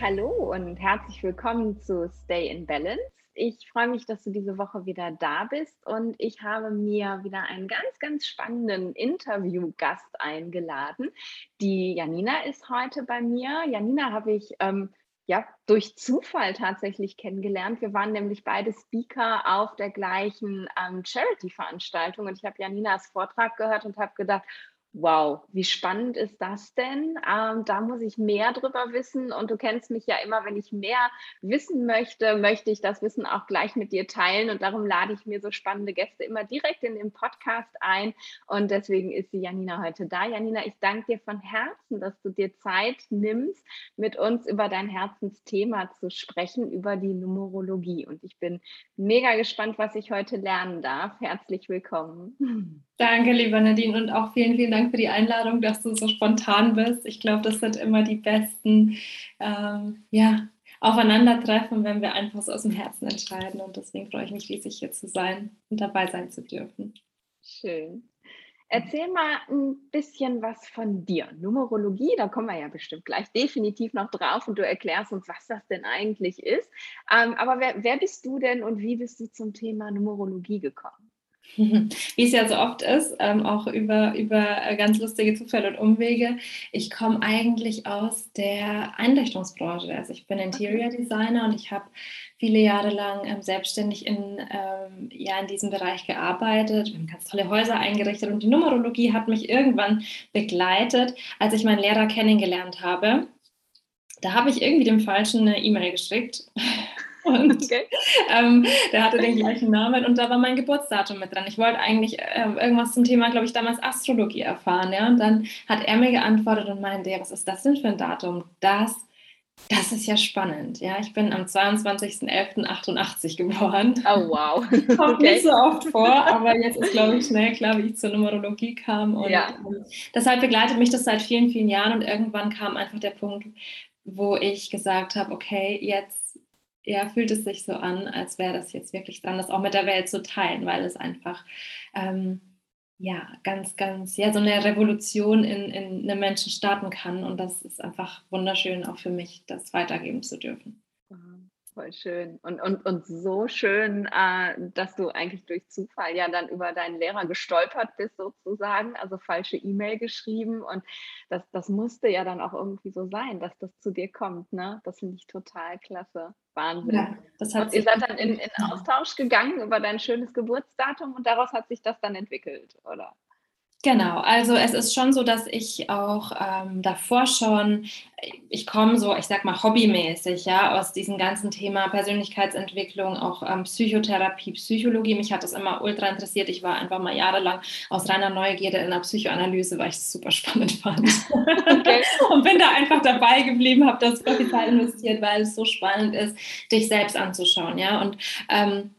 Hallo und herzlich willkommen zu Stay in Balance. Ich freue mich, dass du diese Woche wieder da bist und ich habe mir wieder einen ganz, ganz spannenden Interviewgast eingeladen. Die Janina ist heute bei mir. Janina habe ich ähm, ja durch Zufall tatsächlich kennengelernt. Wir waren nämlich beide Speaker auf der gleichen ähm, Charity-Veranstaltung und ich habe Janinas Vortrag gehört und habe gedacht, Wow, wie spannend ist das denn? Ähm, da muss ich mehr drüber wissen. Und du kennst mich ja immer, wenn ich mehr wissen möchte, möchte ich das Wissen auch gleich mit dir teilen. Und darum lade ich mir so spannende Gäste immer direkt in den Podcast ein. Und deswegen ist die Janina heute da. Janina, ich danke dir von Herzen, dass du dir Zeit nimmst, mit uns über dein Herzensthema zu sprechen, über die Numerologie. Und ich bin mega gespannt, was ich heute lernen darf. Herzlich willkommen. Danke, lieber Nadine, und auch vielen, vielen Dank für die Einladung, dass du so spontan bist. Ich glaube, das sind immer die besten ähm, ja, Aufeinandertreffen, wenn wir einfach so aus dem Herzen entscheiden. Und deswegen freue ich mich riesig, hier zu sein und dabei sein zu dürfen. Schön. Erzähl mal ein bisschen was von dir. Numerologie, da kommen wir ja bestimmt gleich definitiv noch drauf und du erklärst uns, was das denn eigentlich ist. Ähm, aber wer, wer bist du denn und wie bist du zum Thema Numerologie gekommen? Wie es ja so oft ist, ähm, auch über, über äh, ganz lustige Zufälle und Umwege. Ich komme eigentlich aus der Einrichtungsbranche. Also ich bin Interior Designer und ich habe viele Jahre lang ähm, selbstständig in, ähm, ja, in diesem Bereich gearbeitet. Wir haben ganz tolle Häuser eingerichtet und die Numerologie hat mich irgendwann begleitet, als ich meinen Lehrer kennengelernt habe. Da habe ich irgendwie dem Falschen eine E-Mail geschickt und okay. ähm, der hatte den gleichen Namen und da war mein Geburtsdatum mit dran. Ich wollte eigentlich äh, irgendwas zum Thema, glaube ich, damals Astrologie erfahren. Ja? Und dann hat er mir geantwortet und meinte, ja, was ist das denn für ein Datum? Das, das ist ja spannend. Ja? Ich bin am 22.11.88 geboren. Oh, wow. Kommt okay. nicht so oft vor, aber jetzt ist, glaube ich, schnell klar, wie ich zur Numerologie kam. Und ja. ähm, deshalb begleitet mich das seit vielen, vielen Jahren und irgendwann kam einfach der Punkt, wo ich gesagt habe, okay, jetzt ja, fühlt es sich so an, als wäre das jetzt wirklich dran, das auch mit der Welt zu teilen, weil es einfach ähm, ja ganz, ganz, ja, so eine Revolution in, in einem Menschen starten kann. Und das ist einfach wunderschön, auch für mich, das weitergeben zu dürfen. Voll schön. Und, und, und so schön, äh, dass du eigentlich durch Zufall ja dann über deinen Lehrer gestolpert bist, sozusagen, also falsche E-Mail geschrieben. Und das, das musste ja dann auch irgendwie so sein, dass das zu dir kommt. Ne? Das finde ich total klasse. Wahnsinn. Ja, das hat und ihr seid dann in, in Austausch gegangen über dein schönes Geburtsdatum und daraus hat sich das dann entwickelt, oder? Genau, also es ist schon so, dass ich auch ähm, davor schon, ich komme so, ich sag mal, hobbymäßig, ja, aus diesem ganzen Thema Persönlichkeitsentwicklung, auch ähm, Psychotherapie, Psychologie. Mich hat das immer ultra interessiert. Ich war einfach mal jahrelang aus reiner Neugierde in der Psychoanalyse, weil ich es super spannend fand. Okay. Und bin da einfach dabei geblieben, habe das Kapital investiert, weil es so spannend ist, dich selbst anzuschauen, ja. Und ähm,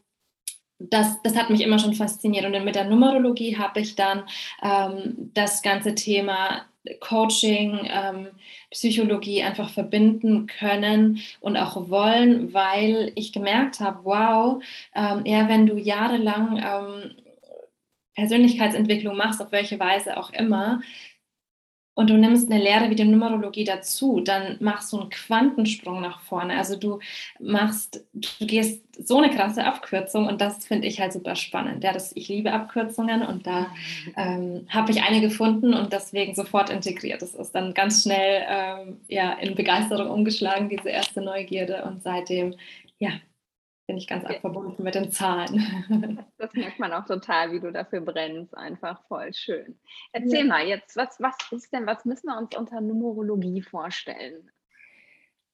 das, das hat mich immer schon fasziniert. Und mit der Numerologie habe ich dann ähm, das ganze Thema Coaching, ähm, Psychologie einfach verbinden können und auch wollen, weil ich gemerkt habe, wow, ähm, ja, wenn du jahrelang ähm, Persönlichkeitsentwicklung machst, auf welche Weise auch immer, und du nimmst eine Lehre wie die Numerologie dazu, dann machst du einen Quantensprung nach vorne. Also du machst, du gehst so eine krasse Abkürzung und das finde ich halt super spannend. Ja, das, ich liebe Abkürzungen und da ähm, habe ich eine gefunden und deswegen sofort integriert. Das ist dann ganz schnell ähm, ja, in Begeisterung umgeschlagen, diese erste Neugierde und seitdem ja, bin ich ganz arg verbunden mit den Zahlen. Das merkt man auch total, wie du dafür brennst. Einfach voll schön. Erzähl ja. mal jetzt, was, was ist denn, was müssen wir uns unter Numerologie vorstellen?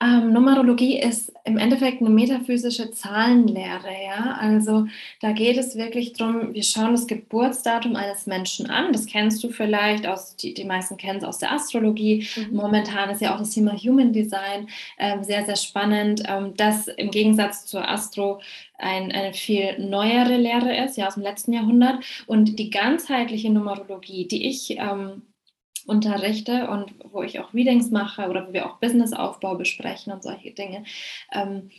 Ähm, Numerologie ist im Endeffekt eine metaphysische Zahlenlehre. Ja? Also da geht es wirklich darum, wir schauen das Geburtsdatum eines Menschen an. Das kennst du vielleicht, aus, die, die meisten kennen es aus der Astrologie. Mhm. Momentan ist ja auch das Thema Human Design äh, sehr, sehr spannend. Ähm, das im Gegensatz zur Astro ein, eine viel neuere Lehre ist, ja aus dem letzten Jahrhundert. Und die ganzheitliche Numerologie, die ich... Ähm, unterrichte und wo ich auch Readings mache oder wo wir auch Businessaufbau besprechen und solche Dinge, ähm,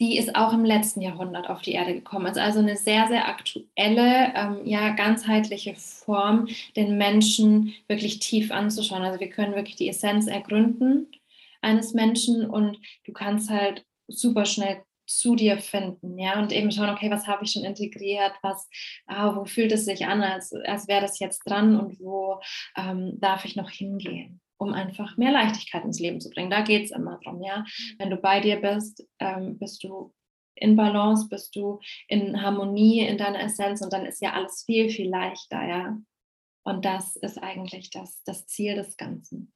die ist auch im letzten Jahrhundert auf die Erde gekommen. Ist also eine sehr, sehr aktuelle, ähm, ja, ganzheitliche Form, den Menschen wirklich tief anzuschauen. Also wir können wirklich die Essenz ergründen eines Menschen und du kannst halt super schnell zu dir finden, ja, und eben schauen, okay, was habe ich schon integriert, was, ah, wo fühlt es sich an, als, als wäre das jetzt dran und wo ähm, darf ich noch hingehen, um einfach mehr Leichtigkeit ins Leben zu bringen. Da geht es immer drum, ja. Mhm. Wenn du bei dir bist, ähm, bist du in Balance, bist du in Harmonie in deiner Essenz und dann ist ja alles viel, viel leichter, ja. Und das ist eigentlich das, das Ziel des Ganzen.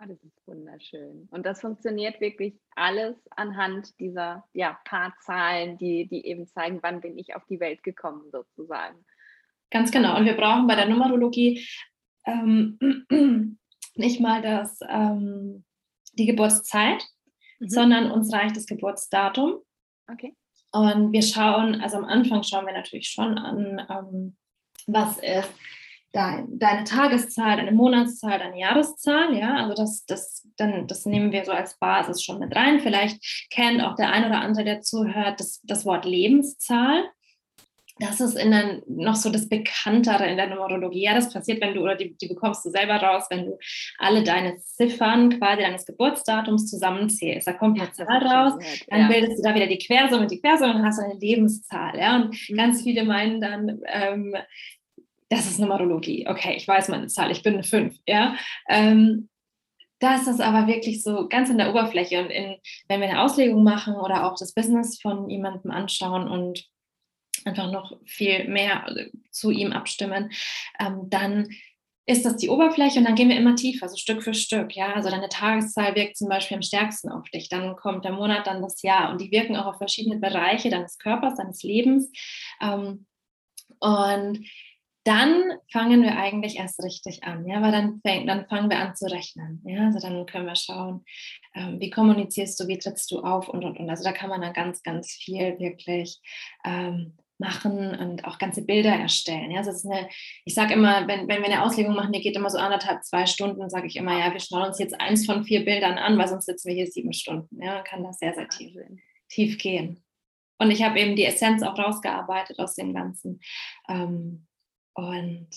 Ah, das ist wunderschön. Und das funktioniert wirklich alles anhand dieser ja, paar Zahlen, die, die eben zeigen, wann bin ich auf die Welt gekommen, sozusagen. Ganz genau. Und wir brauchen bei der Numerologie ähm, nicht mal das, ähm, die Geburtszeit, mhm. sondern uns reicht das Geburtsdatum. Okay. Und wir schauen, also am Anfang schauen wir natürlich schon an, ähm, was ist dein, deine Tageszahl, deine Monatszahl, deine Jahreszahl, ja, also das, das, dann, das nehmen wir so als Basis schon mit rein. Vielleicht kennt auch der ein oder andere, der zuhört, das, das Wort Lebenszahl. Das ist in der, noch so das Bekanntere in der Numerologie. Ja, das passiert, wenn du, oder die, die bekommst du selber raus, wenn du alle deine Ziffern quasi deines Geburtsdatums zusammenzählst. Da kommt eine Zahl raus, dann bildest du da wieder die Quersumme, die Quersumme und hast eine Lebenszahl. Ja? Und mhm. ganz viele meinen dann, ähm, das ist Numerologie. Okay, ich weiß meine Zahl, ich bin eine 5. Ja? Ähm, das ist aber wirklich so ganz in der Oberfläche. Und in, wenn wir eine Auslegung machen oder auch das Business von jemandem anschauen und einfach noch viel mehr zu ihm abstimmen, ähm, dann ist das die Oberfläche und dann gehen wir immer tiefer, so Stück für Stück. Ja, also deine Tageszahl wirkt zum Beispiel am stärksten auf dich. Dann kommt der Monat, dann das Jahr und die wirken auch auf verschiedene Bereiche deines Körpers, deines Lebens. Ähm, und dann fangen wir eigentlich erst richtig an, ja, weil dann, fäng, dann fangen wir an zu rechnen, ja, also dann können wir schauen, ähm, wie kommunizierst du, wie trittst du auf und, und, und, also da kann man dann ganz, ganz viel wirklich ähm, machen und auch ganze Bilder erstellen, ja, also das ist eine, ich sage immer, wenn, wenn wir eine Auslegung machen, die geht immer so anderthalb, zwei Stunden, sage ich immer, ja, wir schauen uns jetzt eins von vier Bildern an, weil sonst sitzen wir hier sieben Stunden, ja, kann das sehr, sehr tief, tief gehen. Und ich habe eben die Essenz auch rausgearbeitet aus dem Ganzen. Ähm, und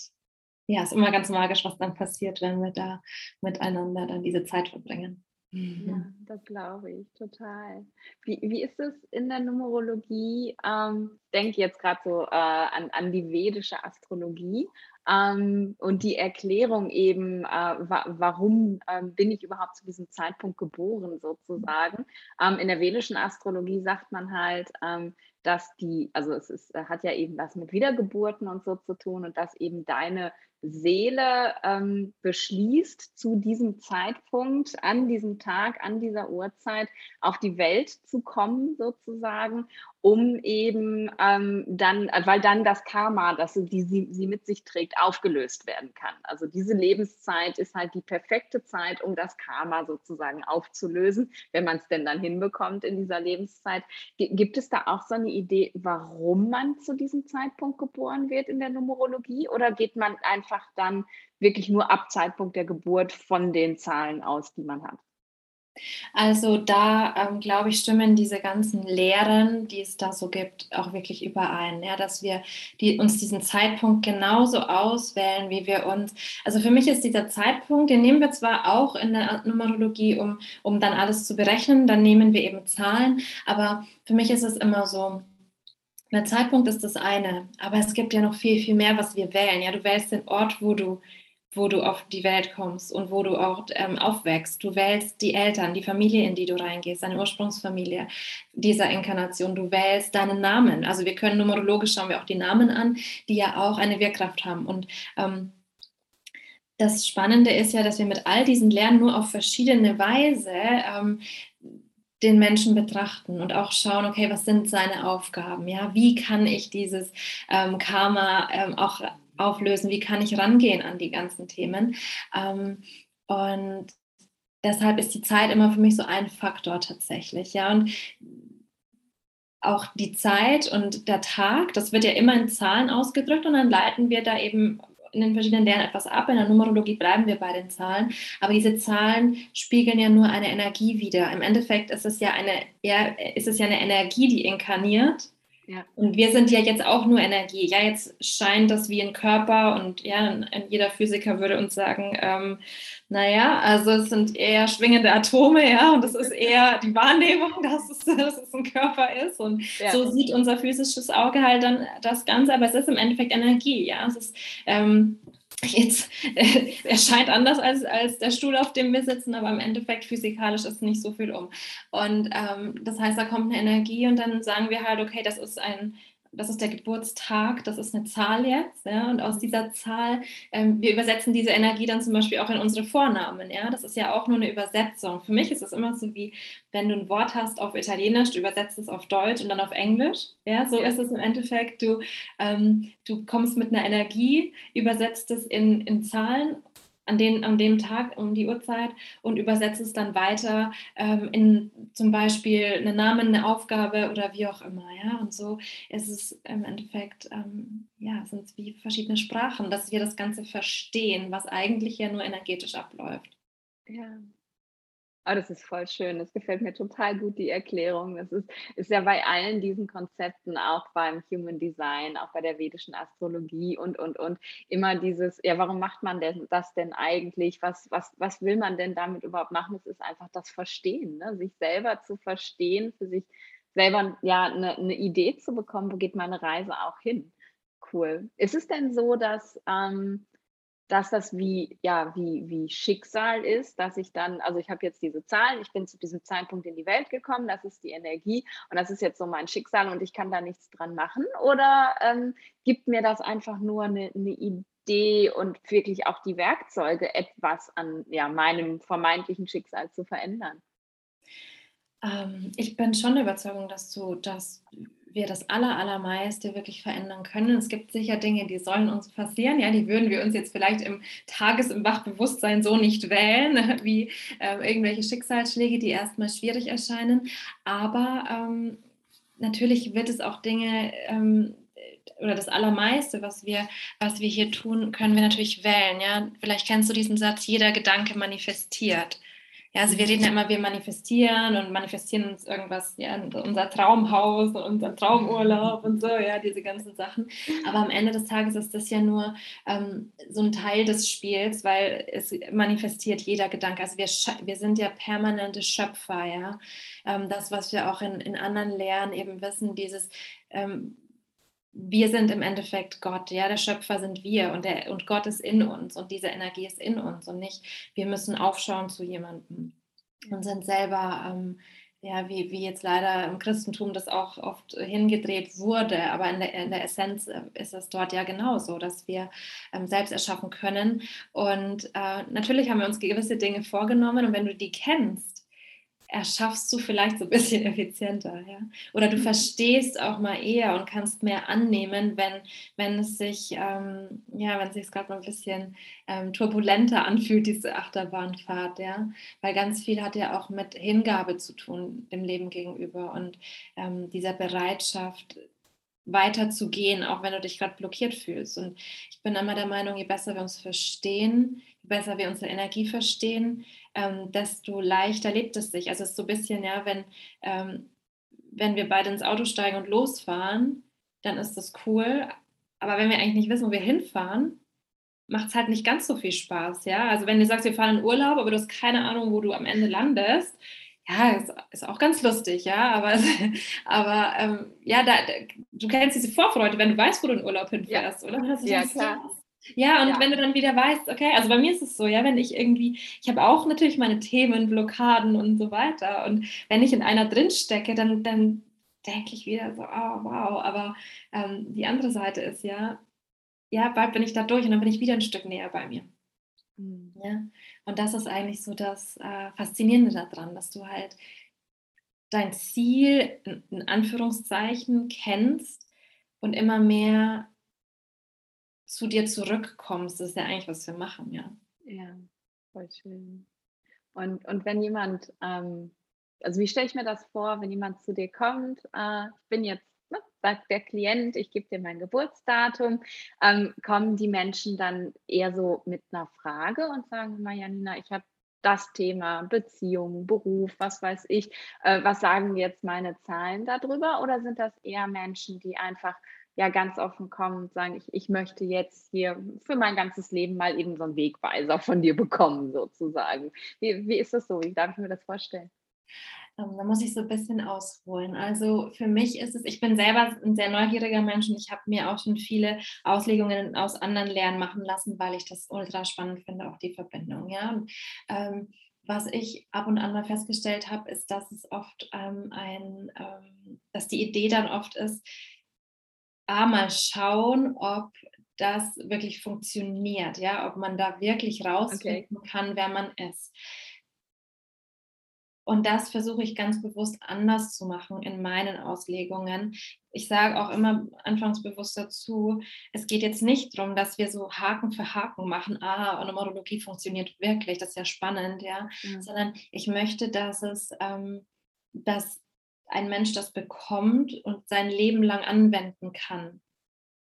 ja, es ist immer ganz magisch, was dann passiert, wenn wir da miteinander dann diese Zeit verbringen. Ja, mhm. das glaube ich, total. Wie, wie ist es in der Numerologie? Ähm, denke jetzt gerade so äh, an, an die vedische Astrologie ähm, und die Erklärung eben, äh, wa warum ähm, bin ich überhaupt zu diesem Zeitpunkt geboren sozusagen. Ähm, in der vedischen Astrologie sagt man halt, ähm, dass die, also es ist, hat ja eben was mit Wiedergeburten und so zu tun und dass eben deine Seele ähm, beschließt, zu diesem Zeitpunkt, an diesem Tag, an dieser Uhrzeit auf die Welt zu kommen, sozusagen, um eben ähm, dann, weil dann das Karma, das die sie, sie mit sich trägt, aufgelöst werden kann. Also diese Lebenszeit ist halt die perfekte Zeit, um das Karma sozusagen aufzulösen, wenn man es denn dann hinbekommt in dieser Lebenszeit. Gibt es da auch so eine Idee, warum man zu diesem Zeitpunkt geboren wird in der Numerologie? Oder geht man einfach dann wirklich nur ab Zeitpunkt der Geburt von den Zahlen aus, die man hat? Also da ähm, glaube ich, stimmen diese ganzen Lehren, die es da so gibt, auch wirklich überein. Ja, dass wir die, uns diesen Zeitpunkt genauso auswählen, wie wir uns. Also für mich ist dieser Zeitpunkt, den nehmen wir zwar auch in der Numerologie, um, um dann alles zu berechnen, dann nehmen wir eben Zahlen, aber für mich ist es immer so, der Zeitpunkt ist das eine, aber es gibt ja noch viel, viel mehr, was wir wählen. Ja, du wählst den Ort, wo du wo du auf die Welt kommst und wo du auch ähm, aufwächst. Du wählst die Eltern, die Familie, in die du reingehst, deine Ursprungsfamilie dieser Inkarnation. Du wählst deinen Namen. Also wir können numerologisch schauen wir auch die Namen an, die ja auch eine Wirkkraft haben. Und ähm, das Spannende ist ja, dass wir mit all diesen Lernen nur auf verschiedene Weise ähm, den Menschen betrachten und auch schauen, okay, was sind seine Aufgaben? Ja, wie kann ich dieses ähm, Karma ähm, auch auflösen, wie kann ich rangehen an die ganzen Themen. Ähm, und deshalb ist die Zeit immer für mich so ein Faktor tatsächlich. Ja, und auch die Zeit und der Tag, das wird ja immer in Zahlen ausgedrückt und dann leiten wir da eben in den verschiedenen Lernen etwas ab. In der Numerologie bleiben wir bei den Zahlen, aber diese Zahlen spiegeln ja nur eine Energie wider. Im Endeffekt ist es ja eine, ja, ist es ja eine Energie, die inkarniert Ja. Und wir sind ja jetzt auch nur Energie. Ja, jetzt scheint das wie ein Körper und ja, jeder Physiker würde uns sagen, ähm, naja, also es sind eher schwingende Atome, ja, und es ist eher die Wahrnehmung, dass es, dass es ein Körper ist. Und ja. so sieht unser physisches Auge halt dann das Ganze, aber es ist im Endeffekt Energie, ja. Es ist ähm, jetzt äh, erscheint anders als, als der Stuhl, auf dem wir sitzen, aber im Endeffekt physikalisch ist nicht so viel um. Und ähm, das heißt, da kommt eine Energie und dann sagen wir halt, okay, das ist ein das ist der Geburtstag, das ist eine Zahl jetzt, ja, und aus dieser Zahl, ähm, wir übersetzen diese Energie dann zum Beispiel auch in unsere Vornamen, ja, das ist ja auch nur eine Übersetzung. Für mich ist es immer so wie, wenn du ein Wort hast auf Italienisch, du übersetzt es auf Deutsch und dann auf Englisch, ja, so ist es im Endeffekt, du, ähm, du kommst mit einer Energie, übersetzt es in, in Zahlen an, den, an dem Tag um die Uhrzeit und übersetze es dann weiter ähm, in zum Beispiel einen Namen, eine Aufgabe oder wie auch immer. Ja? Und so ist es im Endeffekt, ähm, ja, sind es wie verschiedene Sprachen, dass wir das Ganze verstehen, was eigentlich ja nur energetisch abläuft. Ja, Oh, das ist voll schön. Das gefällt mir total gut, die Erklärung. Das ist, ist ja bei allen diesen Konzepten, auch beim Human Design, auch bei der vedischen Astrologie und, und, und, immer dieses, ja, warum macht man denn das denn eigentlich? Was, was, was will man denn damit überhaupt machen? Es ist einfach das Verstehen, ne? sich selber zu verstehen, für sich selber ja eine, eine Idee zu bekommen, wo geht meine Reise auch hin. Cool. Ist es denn so, dass ähm, dass das wie, ja, wie, wie Schicksal ist, dass ich dann, also ich habe jetzt diese Zahlen, ich bin zu diesem Zeitpunkt in die Welt gekommen, das ist die Energie und das ist jetzt so mein Schicksal und ich kann da nichts dran machen? Oder ähm, gibt mir das einfach nur eine, eine Idee und wirklich auch die Werkzeuge, etwas an ja, meinem vermeintlichen Schicksal zu verändern? Ähm, ich bin schon der Überzeugung, dass du das wir das aller, allermeiste wirklich verändern können. Es gibt sicher Dinge, die sollen uns passieren. Ja, die würden wir uns jetzt vielleicht im Tages-, im Wachbewusstsein so nicht wählen, wie äh, irgendwelche Schicksalsschläge, die erstmal schwierig erscheinen. Aber ähm, natürlich wird es auch Dinge ähm, oder das Allermeiste, was wir, was wir hier tun, können wir natürlich wählen. Ja? Vielleicht kennst du diesen Satz, jeder Gedanke manifestiert. Ja, also wir reden ja immer, wir manifestieren und manifestieren uns irgendwas, ja, unser Traumhaus und unser Traumurlaub und so, ja, diese ganzen Sachen. Aber am Ende des Tages ist das ja nur ähm, so ein Teil des Spiels, weil es manifestiert jeder Gedanke. Also wir, wir sind ja permanente Schöpfer, ja. Ähm, das, was wir auch in, in anderen Lehren eben wissen, dieses ähm, wir sind im Endeffekt Gott, ja, der Schöpfer sind wir und, der, und Gott ist in uns und diese Energie ist in uns und nicht, wir müssen aufschauen zu jemandem und sind selber, ähm, ja, wie, wie jetzt leider im Christentum das auch oft hingedreht wurde, aber in der, in der Essenz äh, ist es dort ja genauso, dass wir ähm, selbst erschaffen können und äh, natürlich haben wir uns gewisse Dinge vorgenommen und wenn du die kennst, erschaffst du vielleicht so ein bisschen effizienter, ja. Oder du mhm. verstehst auch mal eher und kannst mehr annehmen, wenn, wenn es sich, ähm, ja, wenn es sich gerade mal ein bisschen ähm, turbulenter anfühlt, diese Achterbahnfahrt, ja. Weil ganz viel hat ja auch mit Hingabe zu tun, dem Leben gegenüber und ähm, dieser Bereitschaft, weiterzugehen, auch wenn du dich gerade blockiert fühlst. Und ich bin immer der Meinung, je besser wir uns verstehen, je besser wir unsere Energie verstehen, ähm, desto leichter lebt es sich. Also es ist so ein bisschen, ja, wenn, ähm, wenn wir beide ins Auto steigen und losfahren, dann ist das cool. Aber wenn wir eigentlich nicht wissen, wo wir hinfahren, macht es halt nicht ganz so viel Spaß, ja. Also wenn du sagst, wir fahren in Urlaub, aber du hast keine Ahnung, wo du am Ende landest, ja, ist, ist auch ganz lustig, ja, aber, aber ähm, ja, da, du kennst diese Vorfreude, wenn du weißt, wo du in Urlaub hinfährst, ja. oder? Ja, klar. Ja, und ja. wenn du dann wieder weißt, okay, also bei mir ist es so, ja, wenn ich irgendwie, ich habe auch natürlich meine Themen, Blockaden und so weiter. Und wenn ich in einer drin stecke, dann, dann denke ich wieder so, oh, wow, aber ähm, die andere Seite ist ja, ja, bald bin ich da durch und dann bin ich wieder ein Stück näher bei mir. Mhm. Ja? Und das ist eigentlich so das äh, Faszinierende daran, dass du halt dein Ziel in, in Anführungszeichen kennst und immer mehr zu dir zurückkommst, das ist ja eigentlich, was wir machen, ja. Ja, voll schön. Und, und wenn jemand, ähm, also wie stelle ich mir das vor, wenn jemand zu dir kommt, äh, ich bin jetzt, ne, sagt der Klient, ich gebe dir mein Geburtsdatum, ähm, kommen die Menschen dann eher so mit einer Frage und sagen, mal Janina, ich habe das Thema Beziehung, Beruf, was weiß ich. Äh, was sagen jetzt meine Zahlen darüber? Oder sind das eher Menschen, die einfach ja ganz offen kommen und sagen, ich, ich möchte jetzt hier für mein ganzes Leben mal eben so einen Wegweiser von dir bekommen, sozusagen. Wie, wie ist das so? Wie darf ich mir das vorstellen? Ähm, da muss ich so ein bisschen ausholen. Also für mich ist es, ich bin selber ein sehr neugieriger Mensch und ich habe mir auch schon viele Auslegungen aus anderen Lehren machen lassen, weil ich das ultra spannend finde, auch die Verbindung. Ja. Und, ähm, was ich ab und an mal festgestellt habe, ist, dass es oft ähm, ein, ähm, dass die Idee dann oft ist, A, mal schauen, ob das wirklich funktioniert, ja, ob man da wirklich rausfinden okay. kann, wer man ist. Und das versuche ich ganz bewusst anders zu machen in meinen Auslegungen. Ich sage auch immer anfangs bewusst dazu, es geht jetzt nicht darum, dass wir so Haken für Haken machen, ah, Numerologie funktioniert wirklich, das ist ja spannend, ja, mhm. sondern ich möchte, dass es, ähm, dass ein Mensch das bekommt und sein Leben lang anwenden kann.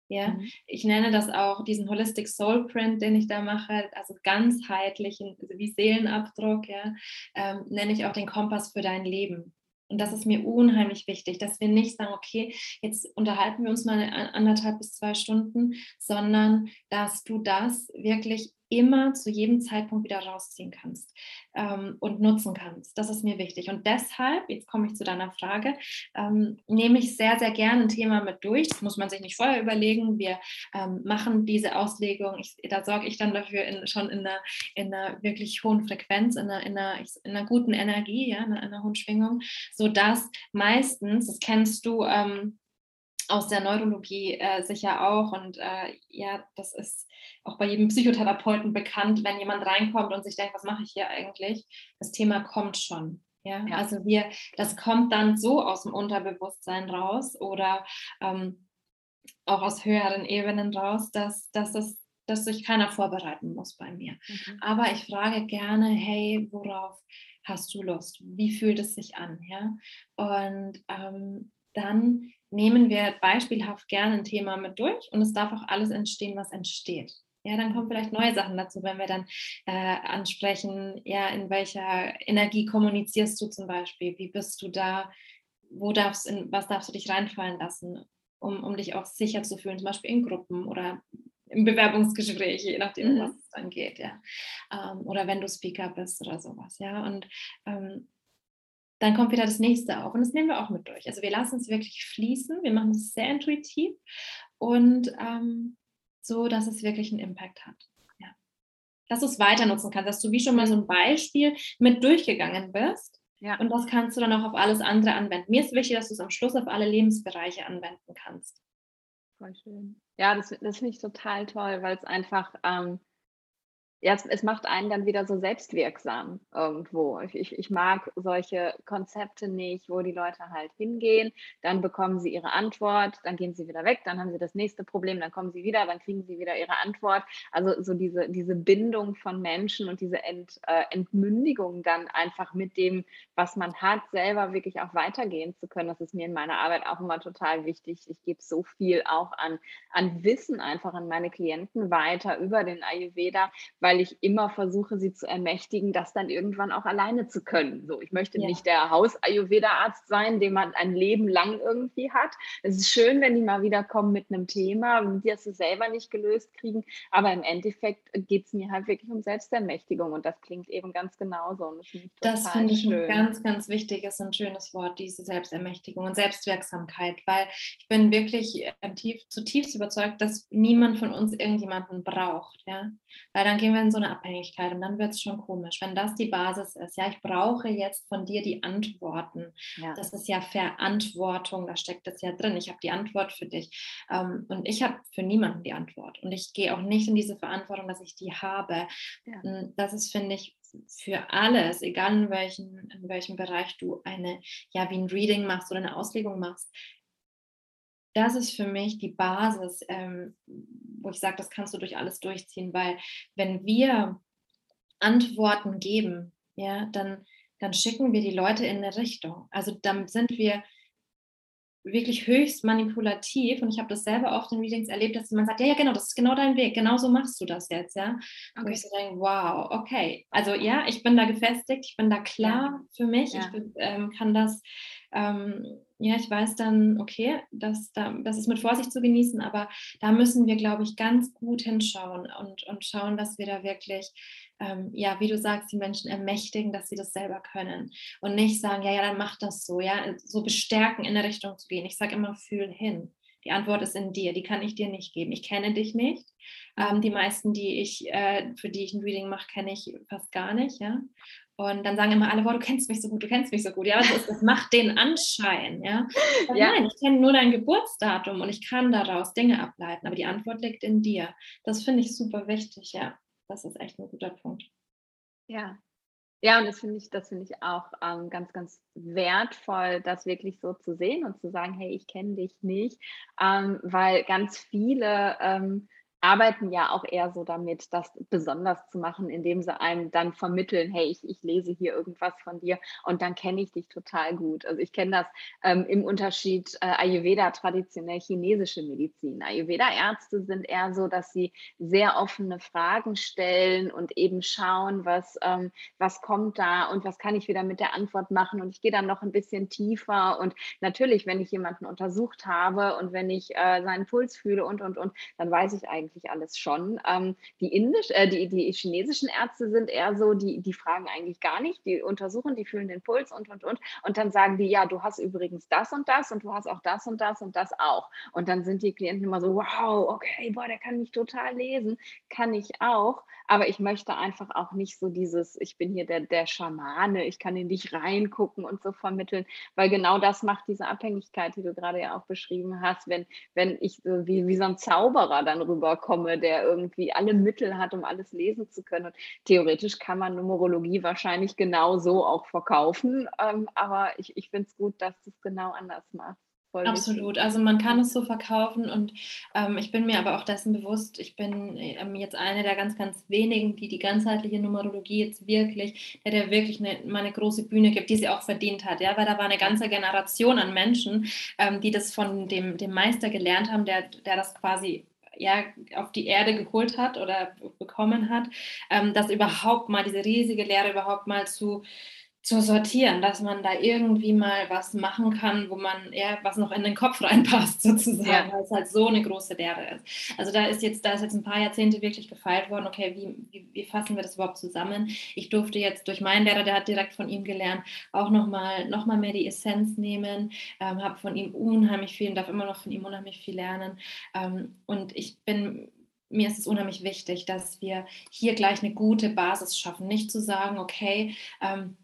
Ja, mhm. ich nenne das auch diesen Holistic Soul Print, den ich da mache, also ganzheitlichen, also wie Seelenabdruck, ja, ähm, nenne ich auch den Kompass für dein Leben. Und das ist mir unheimlich wichtig, dass wir nicht sagen, okay, jetzt unterhalten wir uns mal anderthalb bis zwei Stunden, sondern dass du das wirklich immer zu jedem Zeitpunkt wieder rausziehen kannst ähm, und nutzen kannst. Das ist mir wichtig. Und deshalb, jetzt komme ich zu deiner Frage, ähm, nehme ich sehr, sehr gerne ein Thema mit durch. Das muss man sich nicht vorher überlegen. Wir ähm, machen diese Auslegung, ich, da sorge ich dann dafür in, schon in einer, in einer wirklich hohen Frequenz, in einer, in einer, in einer guten Energie, ja, in einer, in einer hohen Schwingung, sodass meistens, das kennst du, ähm, aus der Neurologie äh, sicher auch. Und äh, ja, das ist auch bei jedem Psychotherapeuten bekannt, wenn jemand reinkommt und sich denkt, was mache ich hier eigentlich? Das Thema kommt schon. Ja? ja. also wir, das kommt dann so aus dem Unterbewusstsein raus oder ähm, auch aus höheren Ebenen raus, dass, dass das dass sich keiner vorbereiten muss bei mir. Mhm. Aber ich frage gerne, hey, worauf hast du Lust? Wie fühlt es sich an? Ja? Und ähm, dann nehmen wir beispielhaft gerne ein Thema mit durch und es darf auch alles entstehen, was entsteht. Ja, dann kommen vielleicht neue Sachen dazu, wenn wir dann äh, ansprechen, ja, in welcher Energie kommunizierst du zum Beispiel? Wie bist du da? Wo darfst, in was darfst du dich reinfallen lassen, um, um dich auch sicher zu fühlen, zum Beispiel in Gruppen oder im Bewerbungsgespräch, je nachdem, mhm. was es dann geht, ja. Ähm, oder wenn du Speaker bist oder sowas, ja. Und ähm, dann kommt wieder das nächste auf und das nehmen wir auch mit durch. Also wir lassen es wirklich fließen, wir machen es sehr intuitiv und ähm, so, dass es wirklich einen Impact hat. Ja. Dass du es weiter nutzen kannst, dass du wie schon mal so ein Beispiel mit durchgegangen bist. Ja. Und das kannst du dann auch auf alles andere anwenden. Mir ist wichtig, dass du es am Schluss auf alle Lebensbereiche anwenden kannst. Voll schön. Ja, das, das finde ich total toll, weil es einfach ähm, ja, es, es, macht einen dann wieder so selbstwirksam irgendwo. Ich, ich, mag solche Konzepte nicht, wo die Leute halt hingehen, dann bekommen sie ihre Antwort, dann gehen sie wieder weg, dann haben sie das nächste Problem, dann kommen sie wieder, dann kriegen sie wieder ihre Antwort. Also so diese, diese Bindung von Menschen und diese Ent, äh, Entmündigung dann einfach mit dem, was man hat, selber wirklich auch weitergehen zu können. Das ist mir in meiner Arbeit auch immer total wichtig. Ich gebe so viel auch an, an Wissen einfach an meine Klienten weiter über den Ayurveda, weil weil ich immer versuche, sie zu ermächtigen, das dann irgendwann auch alleine zu können. So, ich möchte ja. nicht der Haus-Ayurveda-Arzt sein, den man ein Leben lang irgendwie hat. Es ist schön, wenn die mal wieder kommen mit einem Thema, die das sie selber nicht gelöst kriegen. Aber im Endeffekt geht es mir halt wirklich um Selbstermächtigung und das klingt eben ganz genauso. Das, das finde ich schön. ein ganz, ganz wichtiges und schönes Wort, diese Selbstermächtigung und Selbstwirksamkeit, weil ich bin wirklich äh, tief, zutiefst überzeugt, dass niemand von uns irgendjemanden braucht. Ja? Weil dann gehen wir in so eine Abhängigkeit und dann wird es schon komisch. Wenn das die Basis ist, ja, ich brauche jetzt von dir die Antworten. Ja. Das ist ja Verantwortung, da steckt das ja drin. Ich habe die Antwort für dich. Ähm, und ich habe für niemanden die Antwort. Und ich gehe auch nicht in diese Verantwortung, dass ich die habe. Ja. Hm, das ist, finde ich, für alles, egal in welchem, in welchem Bereich du eine, ja, wie ein Reading machst oder eine Auslegung machst, das ist für mich die Basis, ähm, wo ich sage, das kannst du durch alles durchziehen, weil wenn wir Antworten geben, ja, dann, dann schicken wir die Leute in eine Richtung. Also dann sind wir wirklich höchst manipulativ und ich habe das selber oft in Readings erlebt, dass man sagt, ja, ja, genau, das ist genau dein Weg, genau so machst du das jetzt, ja. Okay. Und ich so denke, wow, okay. Also ja, ich bin da gefestigt, ich bin da klar ja. für mich, ja. ich bin, ähm, kann das, ähm, ja, ich weiß dann, okay, das, da, das ist mit Vorsicht zu genießen, aber da müssen wir, glaube ich, ganz gut hinschauen und, und schauen, dass wir da wirklich ähm, ja, wie du sagst, die Menschen ermächtigen, dass sie das selber können und nicht sagen, ja, ja, dann mach das so, ja, so bestärken, in eine Richtung zu gehen. Ich sage immer, fühl hin. Die Antwort ist in dir, die kann ich dir nicht geben. Ich kenne dich nicht. Ähm, die meisten, die ich, äh, für die ich ein Reading mache, kenne ich fast gar nicht, ja. Und dann sagen immer alle, boah, du kennst mich so gut, du kennst mich so gut. Ja, also das macht den Anschein, ja. ja. Nein, ich kenne nur dein Geburtsdatum und ich kann daraus Dinge ableiten, aber die Antwort liegt in dir. Das finde ich super wichtig, ja das ist echt ein guter Punkt. Ja. Ja, und das finde ich, das finde ich auch ähm, ganz, ganz wertvoll, das wirklich so zu sehen und zu sagen, hey, ich kenne dich nicht, ähm, weil ganz viele ähm, arbeiten ja auch eher so damit, das besonders zu machen, indem sie einem dann vermitteln, hey, ich, ich lese hier irgendwas von dir und dann kenne ich dich total gut. Also ich kenne das ähm, im Unterschied äh, Ayurveda, traditionell chinesische Medizin. Ayurveda-Ärzte sind eher so, dass sie sehr offene Fragen stellen und eben schauen, was, ähm, was kommt da und was kann ich wieder mit der Antwort machen. Und ich gehe dann noch ein bisschen tiefer. Und natürlich, wenn ich jemanden untersucht habe und wenn ich äh, seinen Puls fühle und, und, und, dann weiß ich eigentlich, eigentlich alles schon. Ähm, die indisch, äh, die, die chinesischen Ärzte sind eher so, die, die fragen eigentlich gar nicht, die untersuchen, die fühlen den Puls und und und und dann sagen die, ja, du hast übrigens das und das und du hast auch das und das und das auch. Und dann sind die Klienten immer so, wow, okay, boah, der kann mich total lesen, kann ich auch. Aber ich möchte einfach auch nicht so dieses, ich bin hier der, der Schamane, ich kann in dich reingucken und so vermitteln, weil genau das macht diese Abhängigkeit, die du gerade ja auch beschrieben hast, wenn, wenn ich so wie, wie so ein Zauberer dann rüberkomme, der irgendwie alle Mittel hat, um alles lesen zu können. Und theoretisch kann man Numerologie wahrscheinlich genau so auch verkaufen, ähm, aber ich, ich finde es gut, dass du es genau anders machst. Voll Absolut. Also man kann es so verkaufen und ähm, ich bin mir aber auch dessen bewusst, ich bin ähm, jetzt eine der ganz, ganz wenigen, die die ganzheitliche Numerologie jetzt wirklich, der, der wirklich eine, mal eine große Bühne gibt, die sie auch verdient hat. Ja, weil da war eine ganze Generation an Menschen, ähm, die das von dem, dem Meister gelernt haben, der, der das quasi ja, auf die Erde geholt hat oder bekommen hat, ähm, dass überhaupt mal diese riesige Lehre überhaupt mal zu zu sortieren, dass man da irgendwie mal was machen kann, wo man eher was noch in den Kopf reinpasst, sozusagen, ja. weil es halt so eine große Lehre ist. Also da ist jetzt, da ist jetzt ein paar Jahrzehnte wirklich gefeilt worden, okay, wie, wie, wie fassen wir das überhaupt zusammen? Ich durfte jetzt durch meinen Lehrer, der hat direkt von ihm gelernt, auch nochmal noch mal mehr die Essenz nehmen, ähm, habe von ihm unheimlich viel und darf immer noch von ihm unheimlich viel lernen. Ähm, und ich bin mir ist es unheimlich wichtig, dass wir hier gleich eine gute Basis schaffen. Nicht zu sagen, okay, ähm,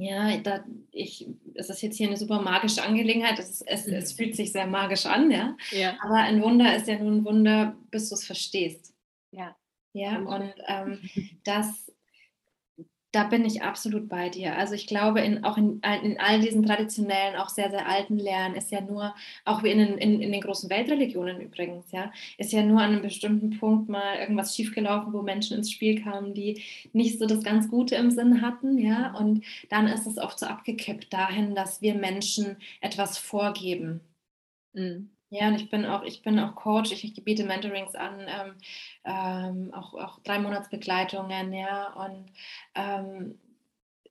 ja, da, ich, es ist jetzt hier eine super magische Angelegenheit. Es, ist, es, es mhm. fühlt sich sehr magisch an, ja? ja. Aber ein Wunder ist ja nur ein Wunder, bis du es verstehst. Ja. Ja, und ähm, das da bin ich absolut bei dir. Also ich glaube, in, auch in, in all diesen traditionellen, auch sehr, sehr alten Lehren ist ja nur, auch wie in, in, in den großen Weltreligionen übrigens, ja, ist ja nur an einem bestimmten Punkt mal irgendwas schiefgelaufen, wo Menschen ins Spiel kamen, die nicht so das ganz Gute im Sinn hatten, ja, und dann ist es oft so abgekippt dahin, dass wir Menschen etwas vorgeben. Mhm. Ja, und ich bin auch, ich bin auch Coach, ich, ich biete Mentorings an, ähm, ähm, auch, auch drei Monatsbegleitungen, ja, und ähm,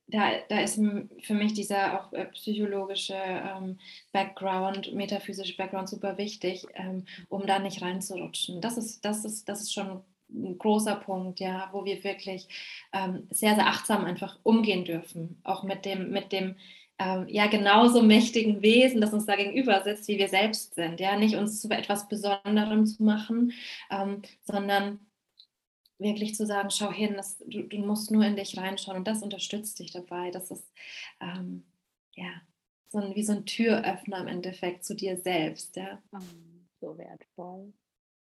da, da ist für mich dieser auch äh, psychologische ähm, Background, metaphysische Background super wichtig, ähm, um da nicht reinzurutschen. Das ist, das ist, das ist schon ein großer Punkt, ja, wo wir wirklich ähm, sehr, sehr achtsam einfach umgehen dürfen, auch mit dem, mit dem ähm, ja genauso mächtigen Wesen, das uns da gegenüber sitzt, wie wir selbst sind. Ja, nicht uns zu etwas Besonderem zu machen, ähm, sondern wirklich zu sagen, schau hin, das, du, du, musst nur in dich reinschauen und das unterstützt dich dabei. Das ist ähm, ja so ein, wie so ein Türöffner im Endeffekt zu dir selbst. Ja. Oh, so wertvoll.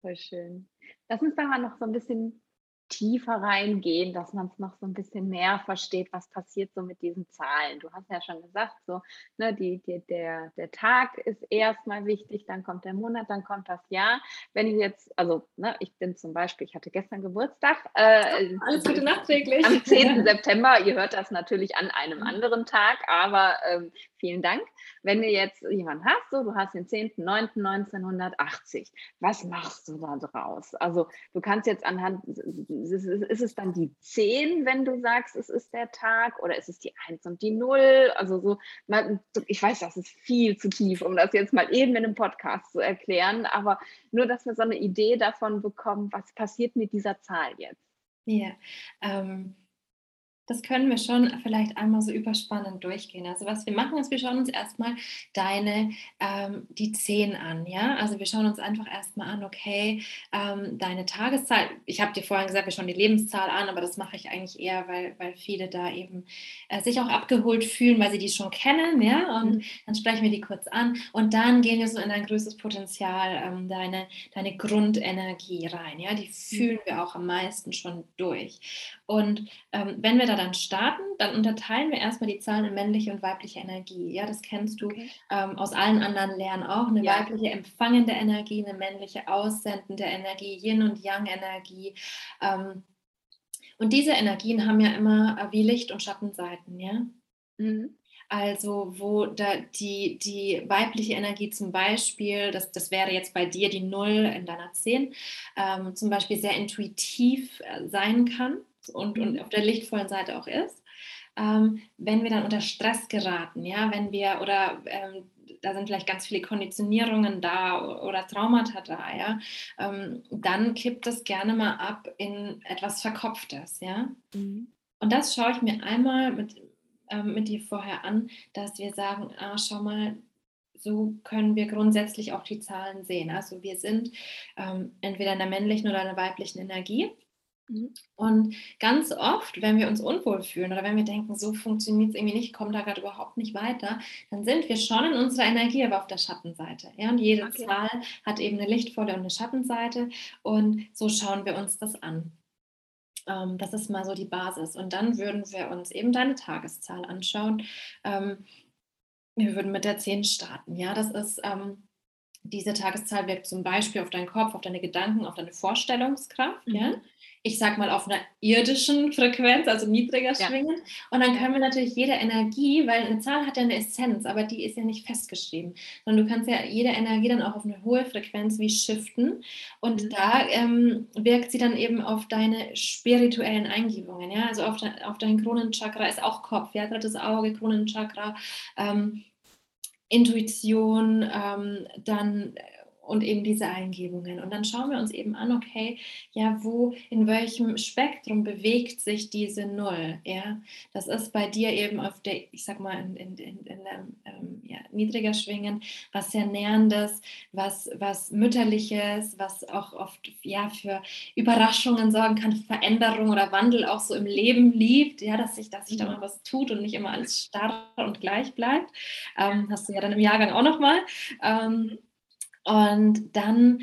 Voll schön. Lass uns da mal noch so ein bisschen tiefer reingehen, dass man es noch so ein bisschen mehr versteht, was passiert so mit diesen Zahlen. Du hast ja schon gesagt, so, ne, die, die, der, der Tag ist erstmal wichtig, dann kommt der Monat, dann kommt das Jahr. Wenn ich jetzt, also ne, ich bin zum Beispiel, ich hatte gestern Geburtstag. Äh, Alles Gute nachträglich. Am 10. September, ihr hört das natürlich an einem mhm. anderen Tag, aber ähm, vielen Dank. Wenn du jetzt jemanden hast, so, du hast den 10.09.1980, was machst du da draus? Also du kannst jetzt anhand ist, es dann die 10, wenn du sagst, es ist der Tag, oder ist es die 1 und die 0? Also so, ich weiß, das ist viel zu tief, um das jetzt mal eben in einem Podcast zu erklären, aber nur, dass wir so eine Idee davon bekommen, was passiert mit dieser Zahl jetzt. Ja, ähm, das können wir schon vielleicht einmal so überspannend durchgehen. Also was wir machen, ist, wir schauen uns erstmal deine, ähm, die 10 an. Ja? Also wir schauen uns einfach erstmal an, okay, ähm, deine Tageszahl. Ich habe dir vorhin gesagt, wir schauen die Lebenszahl an, aber das mache ich eigentlich eher, weil, weil viele da eben äh, sich auch abgeholt fühlen, weil sie die schon kennen. Ja? Und mhm. dann sprechen wir die kurz an und dann gehen wir so in dein größtes Potenzial, ähm, deine, deine Grundenergie rein. Ja? Die mhm. fühlen wir auch am meisten schon durch. Und ähm, wenn wir da dann starten, dann unterteilen wir erstmal die Zahlen in männliche und weibliche Energie. Ja, das kennst du okay. ähm, aus allen anderen Lernen auch. Eine ja. weibliche empfangende Energie, eine männliche aussendende Energie, Yin- und Yang-Energie. Ähm, und diese Energien haben ja immer äh, wie Licht- und Schattenseiten, ja. Mhm. Also wo da die, die weibliche Energie zum Beispiel, das, das wäre jetzt bei dir die Null in deiner 10, ähm, zum Beispiel sehr intuitiv äh, sein kann und, und mhm. auf der lichtvollen Seite auch ist. Ähm, wenn wir dann unter Stress geraten, ja, wenn wir oder ähm, da sind vielleicht ganz viele Konditionierungen da oder Traumata da, ja, ähm, dann kippt das gerne mal ab in etwas Verkopftes, ja. Mhm. Und das schaue ich mir einmal mit, ähm, mit dir vorher an, dass wir sagen, ah, schau mal, so können wir grundsätzlich auch die Zahlen sehen. Also wir sind ähm, entweder in der männlichen oder in der weiblichen Energie. Mhm. Und ganz oft, wenn wir uns unwohl fühlen oder wenn wir denken, so funktioniert es irgendwie nicht, kommt da gerade überhaupt nicht weiter, dann sind wir schon in unserer Energie, aber auf der Schattenseite. Ja? Und jede okay. Zahl hat eben eine lichtvolle und eine Schattenseite. Und so schauen wir uns das an. Ähm, das ist mal so die Basis. Und dann würden wir uns eben deine Tageszahl anschauen. Ähm, wir würden mit der 10 starten. Ja, das ist. Ähm, diese Tageszahl wirkt zum Beispiel auf deinen Kopf, auf deine Gedanken, auf deine Vorstellungskraft. Mhm. Ja? ich sag mal, auf einer irdischen Frequenz, also niedriger schwingen. Ja. Und dann können wir natürlich jede Energie, weil eine Zahl hat ja eine Essenz, aber die ist ja nicht festgeschrieben, sondern du kannst ja jede Energie dann auch auf eine hohe Frequenz wie shiften. Und mhm. da ähm, wirkt sie dann eben auf deine spirituellen Eingebungen. Ja? Also auf, de, auf dein Kronenchakra ist auch Kopf, ja, drittes Auge, Kronenchakra. Ähm, Intuition, ähm, dann und eben diese Eingebungen. Und dann schauen wir uns eben an, okay, ja, wo, in welchem Spektrum bewegt sich diese Null? Ja, das ist bei dir eben auf der, ich sag mal, in, in, in, in ähm, ja, niedriger Schwingen, was sehr Nährendes, was, was Mütterliches, was auch oft ja für Überraschungen sorgen kann, Veränderung oder Wandel auch so im Leben liebt, ja, dass sich, dass sich da mhm. mal was tut und nicht immer alles starr und gleich bleibt. Ähm, hast du ja dann im Jahrgang auch nochmal. Ähm, und dann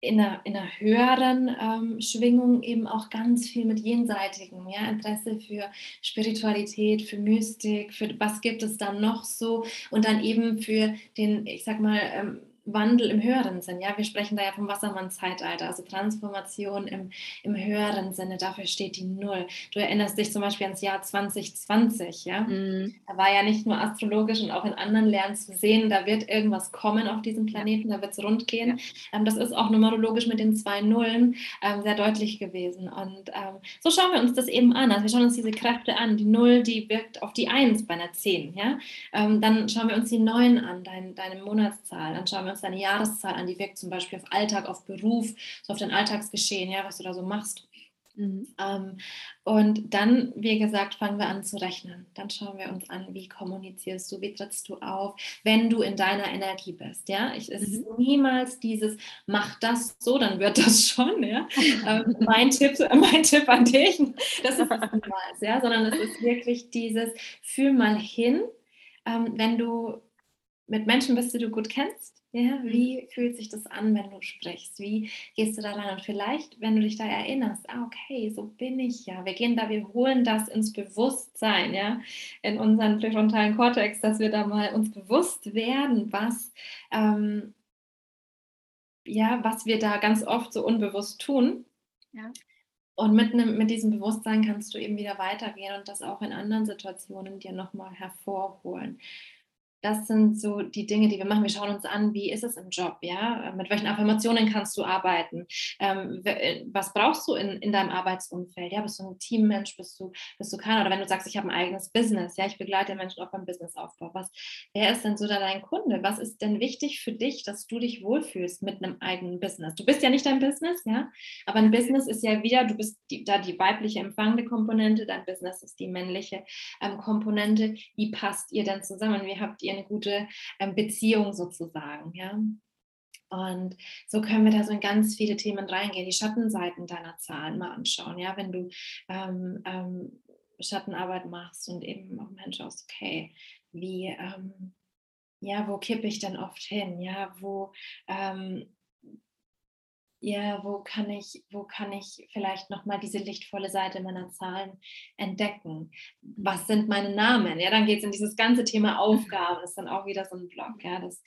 in einer, in einer höheren ähm, Schwingung eben auch ganz viel mit jenseitigen, ja, Interesse für Spiritualität, für Mystik, für was gibt es dann noch so? Und dann eben für den, ich sag mal, ähm, Wandel im höheren Sinn. Ja, wir sprechen da ja vom Wassermann-Zeitalter, also Transformation im, im höheren Sinne. Dafür steht die Null. Du erinnerst dich zum Beispiel ans Jahr 2020. Ja, mm. da war ja nicht nur astrologisch und auch in anderen Lernen zu sehen, da wird irgendwas kommen auf diesem Planeten, da wird es rund gehen. Ja. Ähm, das ist auch numerologisch mit den zwei Nullen ähm, sehr deutlich gewesen. Und ähm, so schauen wir uns das eben an. Also wir schauen uns diese Kräfte an. Die Null, die wirkt auf die Eins bei einer Zehn. Ja, ähm, dann schauen wir uns die Neun an, dein, deine Monatszahl. Dann schauen wir uns deine Jahreszahl an, die wirkt zum Beispiel auf Alltag, auf Beruf, so auf dein Alltagsgeschehen, ja, was du da so machst. Mhm. Ähm, und dann, wie gesagt, fangen wir an zu rechnen. Dann schauen wir uns an, wie kommunizierst du, wie trittst du auf, wenn du in deiner Energie bist. Ja, ich, es mhm. ist niemals dieses, mach das so, dann wird das schon. Ja, ähm, mein, Tipp, mein Tipp an dich, das ist es niemals, ja, sondern es ist wirklich dieses, fühl mal hin, ähm, wenn du mit Menschen bist, die du gut kennst, Ja, mhm. wie fühlt sich das an, wenn du sprichst? Wie gehst du da rein? Und vielleicht, wenn du dich da erinnerst, ah, okay, so bin ich ja. Wir gehen da, wir holen das ins Bewusstsein, ja, in unseren präfrontalen Kortex, dass wir da mal uns bewusst werden, was, ähm, ja, was wir da ganz oft so unbewusst tun. Ja. Und mit, ne, mit diesem Bewusstsein kannst du eben wieder weitergehen und das auch in anderen Situationen dir nochmal hervorholen das sind so die Dinge, die wir machen. Wir schauen uns an, wie ist es im Job, ja? Mit welchen Affirmationen kannst du arbeiten? Ähm, äh, was brauchst du in, in deinem Arbeitsumfeld? Ja, bist du ein Teammensch? Bist du, bist du keiner? Oder wenn du sagst, ich habe ein eigenes Business, ja, ich begleite Menschen auch beim Businessaufbau. Was, wer ist denn so da dein Kunde? Was ist denn wichtig für dich, dass du dich wohlfühlst mit einem eigenen Business? Du bist ja nicht dein Business, ja, aber ein Business ist ja wieder, du bist die, da die weibliche empfangende Komponente, dein Business ist die männliche ähm, Komponente. Wie passt ihr denn zusammen? Wie habt ihr eine gute ähm, Beziehung sozusagen, ja. Und so können wir da so in ganz viele Themen reingehen, die Schattenseiten deiner Zahlen mal anschauen, ja, wenn du ähm, ähm, Schattenarbeit machst und eben auch mal schaust, okay, wie, ähm, ja, wo kippe ich denn oft hin, ja, wo, ähm, ja, wo kann ich, wo kann ich vielleicht nochmal diese lichtvolle Seite meiner Zahlen entdecken? Was sind meine Namen? Ja, dann geht es in dieses ganze Thema Aufgaben, das ist dann auch wieder so ein Blog, ja, das,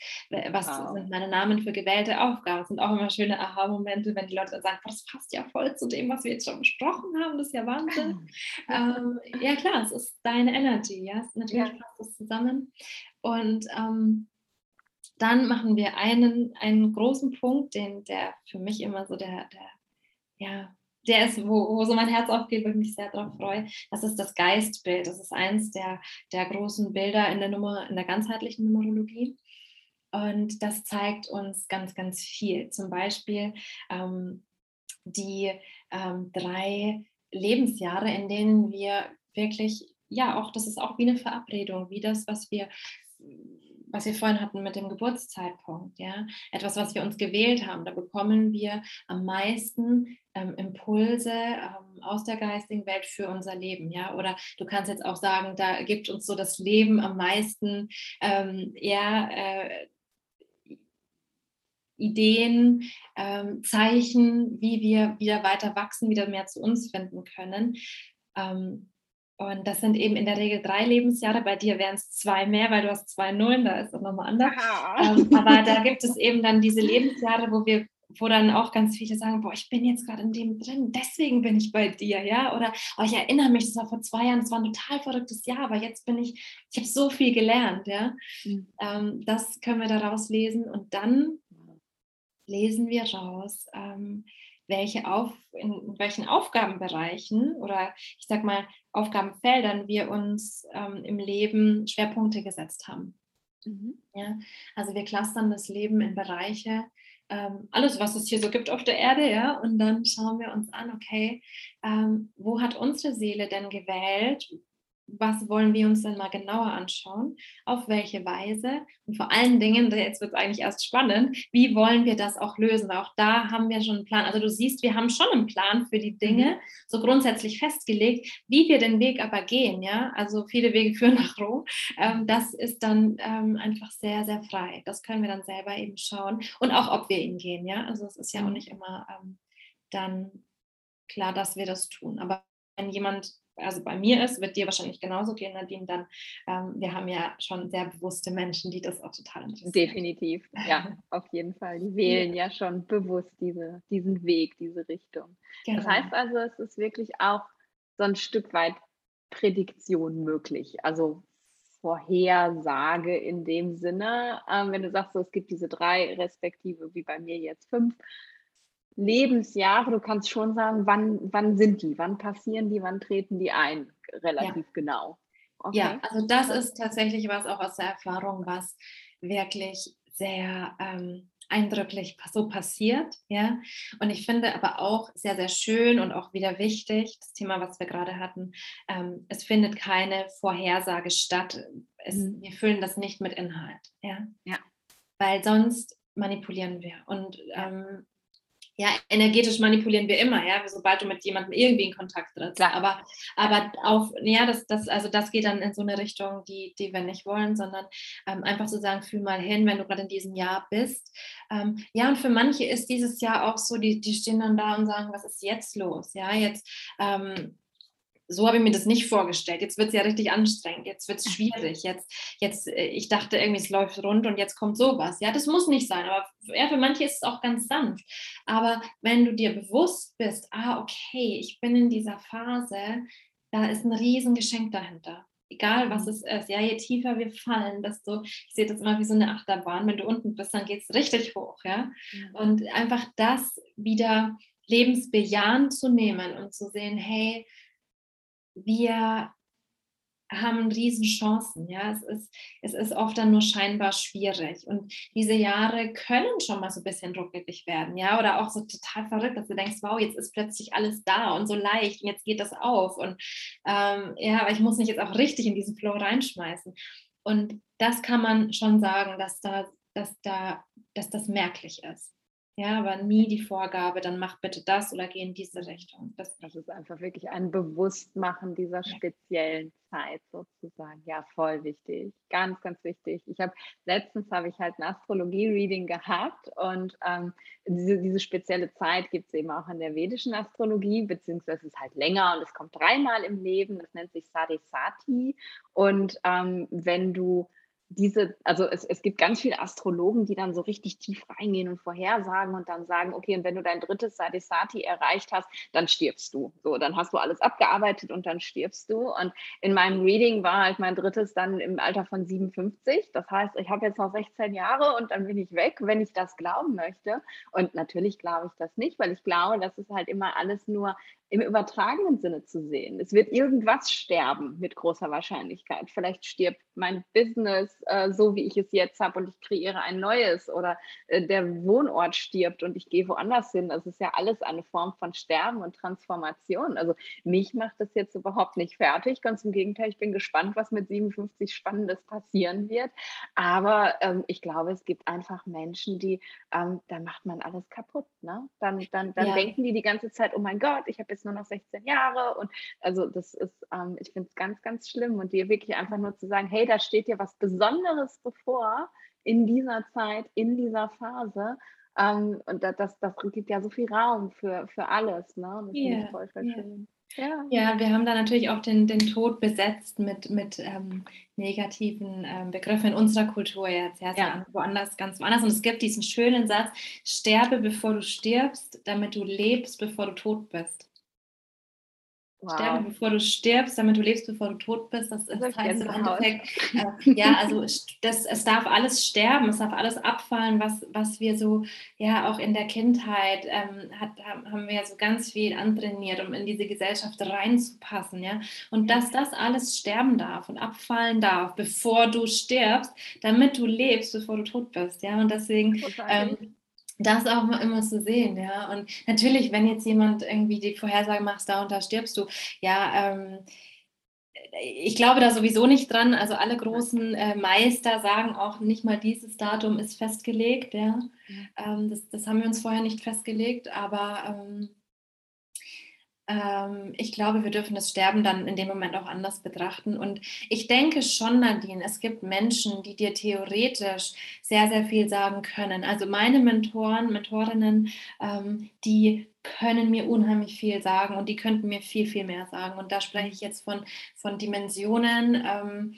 was wow. sind meine Namen für gewählte Aufgaben? Das sind auch immer schöne Aha-Momente, wenn die Leute dann sagen, das passt ja voll zu dem, was wir jetzt schon besprochen haben, das ist ja Wahnsinn. ähm, ja klar, es ist deine Energy, ja, natürlich ja. passt das zusammen und ähm, dann machen wir einen, einen großen Punkt, den, der für mich immer so der, der ja, der ist, wo, wo so mein Herz aufgeht, wo ich mich sehr darauf freue. Das ist das Geistbild. Das ist eins der, der großen Bilder in der Nummer, in der ganzheitlichen Numerologie. Und das zeigt uns ganz, ganz viel. Zum Beispiel ähm, die ähm, drei Lebensjahre, in denen wir wirklich, ja, auch das ist auch wie eine Verabredung, wie das, was wir was wir vorhin hatten mit dem Geburtszeitpunkt, ja, etwas, was wir uns gewählt haben, da bekommen wir am meisten ähm, Impulse ähm, aus der geistigen Welt für unser Leben, ja, oder du kannst jetzt auch sagen, da gibt uns so das Leben am meisten, ähm, ja, äh, Ideen, ähm, Zeichen, wie wir wieder weiter wachsen, wieder mehr zu uns finden können. Ähm, und das sind eben in der Regel drei Lebensjahre. Bei dir wären es zwei mehr, weil du hast zwei Nullen, da ist das nochmal anders. Ähm, aber da gibt es eben dann diese Lebensjahre, wo wir, wo dann auch ganz viele sagen, boah, ich bin jetzt gerade in dem drin, deswegen bin ich bei dir, ja. Oder oh, ich erinnere mich, das war vor zwei Jahren, das war ein total verrücktes Jahr, aber jetzt bin ich, ich habe so viel gelernt, ja. Mhm. Ähm, das können wir daraus lesen und dann lesen wir raus. Ähm, welche auf, in welchen Aufgabenbereichen oder ich sag mal Aufgabenfeldern wir uns ähm, im Leben Schwerpunkte gesetzt haben. Mhm. Ja, also wir clustern das Leben in Bereiche, ähm, alles, was es hier so gibt auf der Erde, ja, und dann schauen wir uns an, okay, ähm, wo hat unsere Seele denn gewählt? Was wollen wir uns denn mal genauer anschauen, auf welche Weise? Und vor allen Dingen, jetzt wird es eigentlich erst spannend, wie wollen wir das auch lösen, weil auch da haben wir schon einen Plan. Also du siehst, wir haben schon einen Plan für die Dinge, mhm. so grundsätzlich festgelegt, wie wir den Weg aber gehen, ja, also viele Wege führen nach Rom, ähm, das ist dann ähm, einfach sehr, sehr frei. Das können wir dann selber eben schauen und auch, ob wir ihn gehen, ja, also es ist ja auch nicht immer ähm, dann klar, dass wir das tun, aber wenn jemand also bei mir ist, wird dir wahrscheinlich genauso gehen, Nadine, dann ähm, wir haben ja schon sehr bewusste Menschen, die das auch total interessieren. Definitiv, ja, auf jeden Fall. Die wählen ja, ja schon bewusst diese, diesen Weg, diese Richtung. Genau. Das heißt also, es ist wirklich auch so ein Stück weit Prädiktion möglich. Also Vorhersage in dem Sinne, ähm, wenn du sagst, so, es gibt diese drei, respektive wie bei mir jetzt fünf, Lebensjahre, du kannst schon sagen, wann, wann sind die, wann passieren die, wann treten die ein, relativ ja. genau. Okay. Ja, also das ist tatsächlich was auch aus der Erfahrung, was wirklich sehr ähm, eindrücklich so passiert, ja. Und ich finde aber auch sehr, sehr schön und auch wieder wichtig, das Thema, was wir gerade hatten, ähm, es findet keine Vorhersage statt. Es, mhm. Wir füllen das nicht mit Inhalt, ja. ja. Weil sonst manipulieren wir. Und ähm, ja, energetisch manipulieren wir immer, ja, sobald du mit jemandem irgendwie in Kontakt trittst. Klar. Aber, aber auf, ja, das, das, also das geht dann in so eine Richtung, die, die wir nicht wollen, sondern ähm, einfach zu sagen, fühl mal hin, wenn du gerade in diesem Jahr bist. Ähm, ja, und für manche ist dieses Jahr auch so, die, die stehen dann da und sagen, was ist jetzt los? Ja, jetzt ähm, so habe ich mir das nicht vorgestellt. Jetzt wird es ja richtig anstrengend, jetzt wird es schwierig. Jetzt, jetzt, äh, ich dachte irgendwie, es läuft rund und jetzt kommt sowas. Ja, das muss nicht sein, aber ja, für manche ist es auch ganz sanft. Aber wenn du dir bewusst bist, ah, okay, ich bin in dieser Phase, da ist ein Riesengeschenk dahinter. Egal was mhm. es ist, ja, je tiefer wir fallen, desto, ich sehe das immer wie so eine Achterbahn, wenn du unten bist, dann geht es richtig hoch, ja. Und einfach das wieder lebensbejahend zu nehmen und zu sehen, hey, wir haben riesen Chancen. Ja, es ist, es ist oft dann nur scheinbar schwierig. Und diese Jahre können schon mal so ein bisschen ruckelig werden, ja, oder auch so total verrückt, dass du denkst, wow, jetzt ist plötzlich alles da und so leicht und jetzt geht das auf. Und ähm, ja, aber ich muss mich jetzt auch richtig in diesen Flow reinschmeißen. Und das kann man schon sagen, dass da, dass da, dass das merklich ist. Ja, aber nie die Vorgabe, dann mach bitte das oder geh in diese Richtung. Das, das ist einfach wirklich ein Bewusstmachen dieser speziellen Zeit sozusagen. Ja, voll wichtig. Ganz, ganz wichtig. Ich habe letztens habe ich halt ein Astrologie-Reading gehabt und ähm, diese, diese spezielle Zeit gibt es eben auch in der vedischen Astrologie, beziehungsweise es ist halt länger und es kommt dreimal im Leben. Das nennt sich Sadesati. Und ähm, wenn du diese, also es, es gibt ganz viele Astrologen, die dann so richtig tief reingehen und vorhersagen und dann sagen, okay, und wenn du dein drittes Sadisati erreicht hast, dann stirbst du. So, dann hast du alles abgearbeitet und dann stirbst du. Und in meinem Reading war halt mein drittes dann im Alter von 57. Das heißt, ich habe jetzt noch 16 Jahre und dann bin ich weg, wenn ich das glauben möchte. Und natürlich glaube ich das nicht, weil ich glaube, das ist halt immer alles nur im übertragenen Sinne zu sehen. Es wird irgendwas sterben mit großer Wahrscheinlichkeit. Vielleicht stirbt mein Business äh, so, wie ich es jetzt habe und ich kreiere ein neues oder äh, der Wohnort stirbt und ich gehe woanders hin. Das ist ja alles eine Form von Sterben und Transformation. Also mich macht das jetzt überhaupt nicht fertig. Ganz im Gegenteil, ich bin gespannt, was mit 57 Spannendes passieren wird. Aber ähm, ich glaube, es gibt einfach Menschen, die, ähm, da macht man alles kaputt. Ne? Dann, dann, dann ja. denken die die ganze Zeit, oh mein Gott, ich habe jetzt nur noch 16 Jahre. Und also das ist, ähm, ich finde es ganz, ganz schlimm. Und dir wirklich einfach nur zu sagen, hey, da steht dir was Besonderes bevor in dieser Zeit, in dieser Phase. Ähm, und das, das, das gibt ja so viel Raum für, für alles. Ne? Das yeah, ich voll, voll yeah. schön. Ja. ja, wir haben da natürlich auch den, den Tod besetzt mit, mit ähm, negativen ähm, Begriffen in unserer Kultur jetzt. Ja, ja. woanders ganz woanders. Und es gibt diesen schönen Satz: Sterbe bevor du stirbst, damit du lebst, bevor du tot bist. Wow. Sterbe, bevor du stirbst, damit du lebst, bevor du tot bist. Das, das heißt im Endeffekt, äh, ja, also das, es darf alles sterben, es darf alles abfallen, was, was wir so, ja, auch in der Kindheit ähm, hat, haben wir ja so ganz viel antrainiert, um in diese Gesellschaft reinzupassen, ja. Und dass das alles sterben darf und abfallen darf, bevor du stirbst, damit du lebst, bevor du tot bist, ja. Und deswegen ähm, das auch mal immer zu sehen, ja. Und natürlich, wenn jetzt jemand irgendwie die Vorhersage macht, da und da stirbst du, ja, ähm, ich glaube da sowieso nicht dran. Also alle großen äh, Meister sagen auch nicht mal dieses Datum ist festgelegt, ja. Ähm, das, das, haben wir uns vorher nicht festgelegt, aber ähm, ähm, ich glaube, wir dürfen das Sterben dann in dem Moment auch anders betrachten. Und ich denke schon, Nadine, es gibt Menschen, die dir theoretisch sehr, sehr viel sagen können. Also meine Mentoren, Mentorinnen, ähm, die können mir unheimlich viel sagen und die könnten mir viel, viel mehr sagen. Und da spreche ich jetzt von, von Dimensionen. Ähm,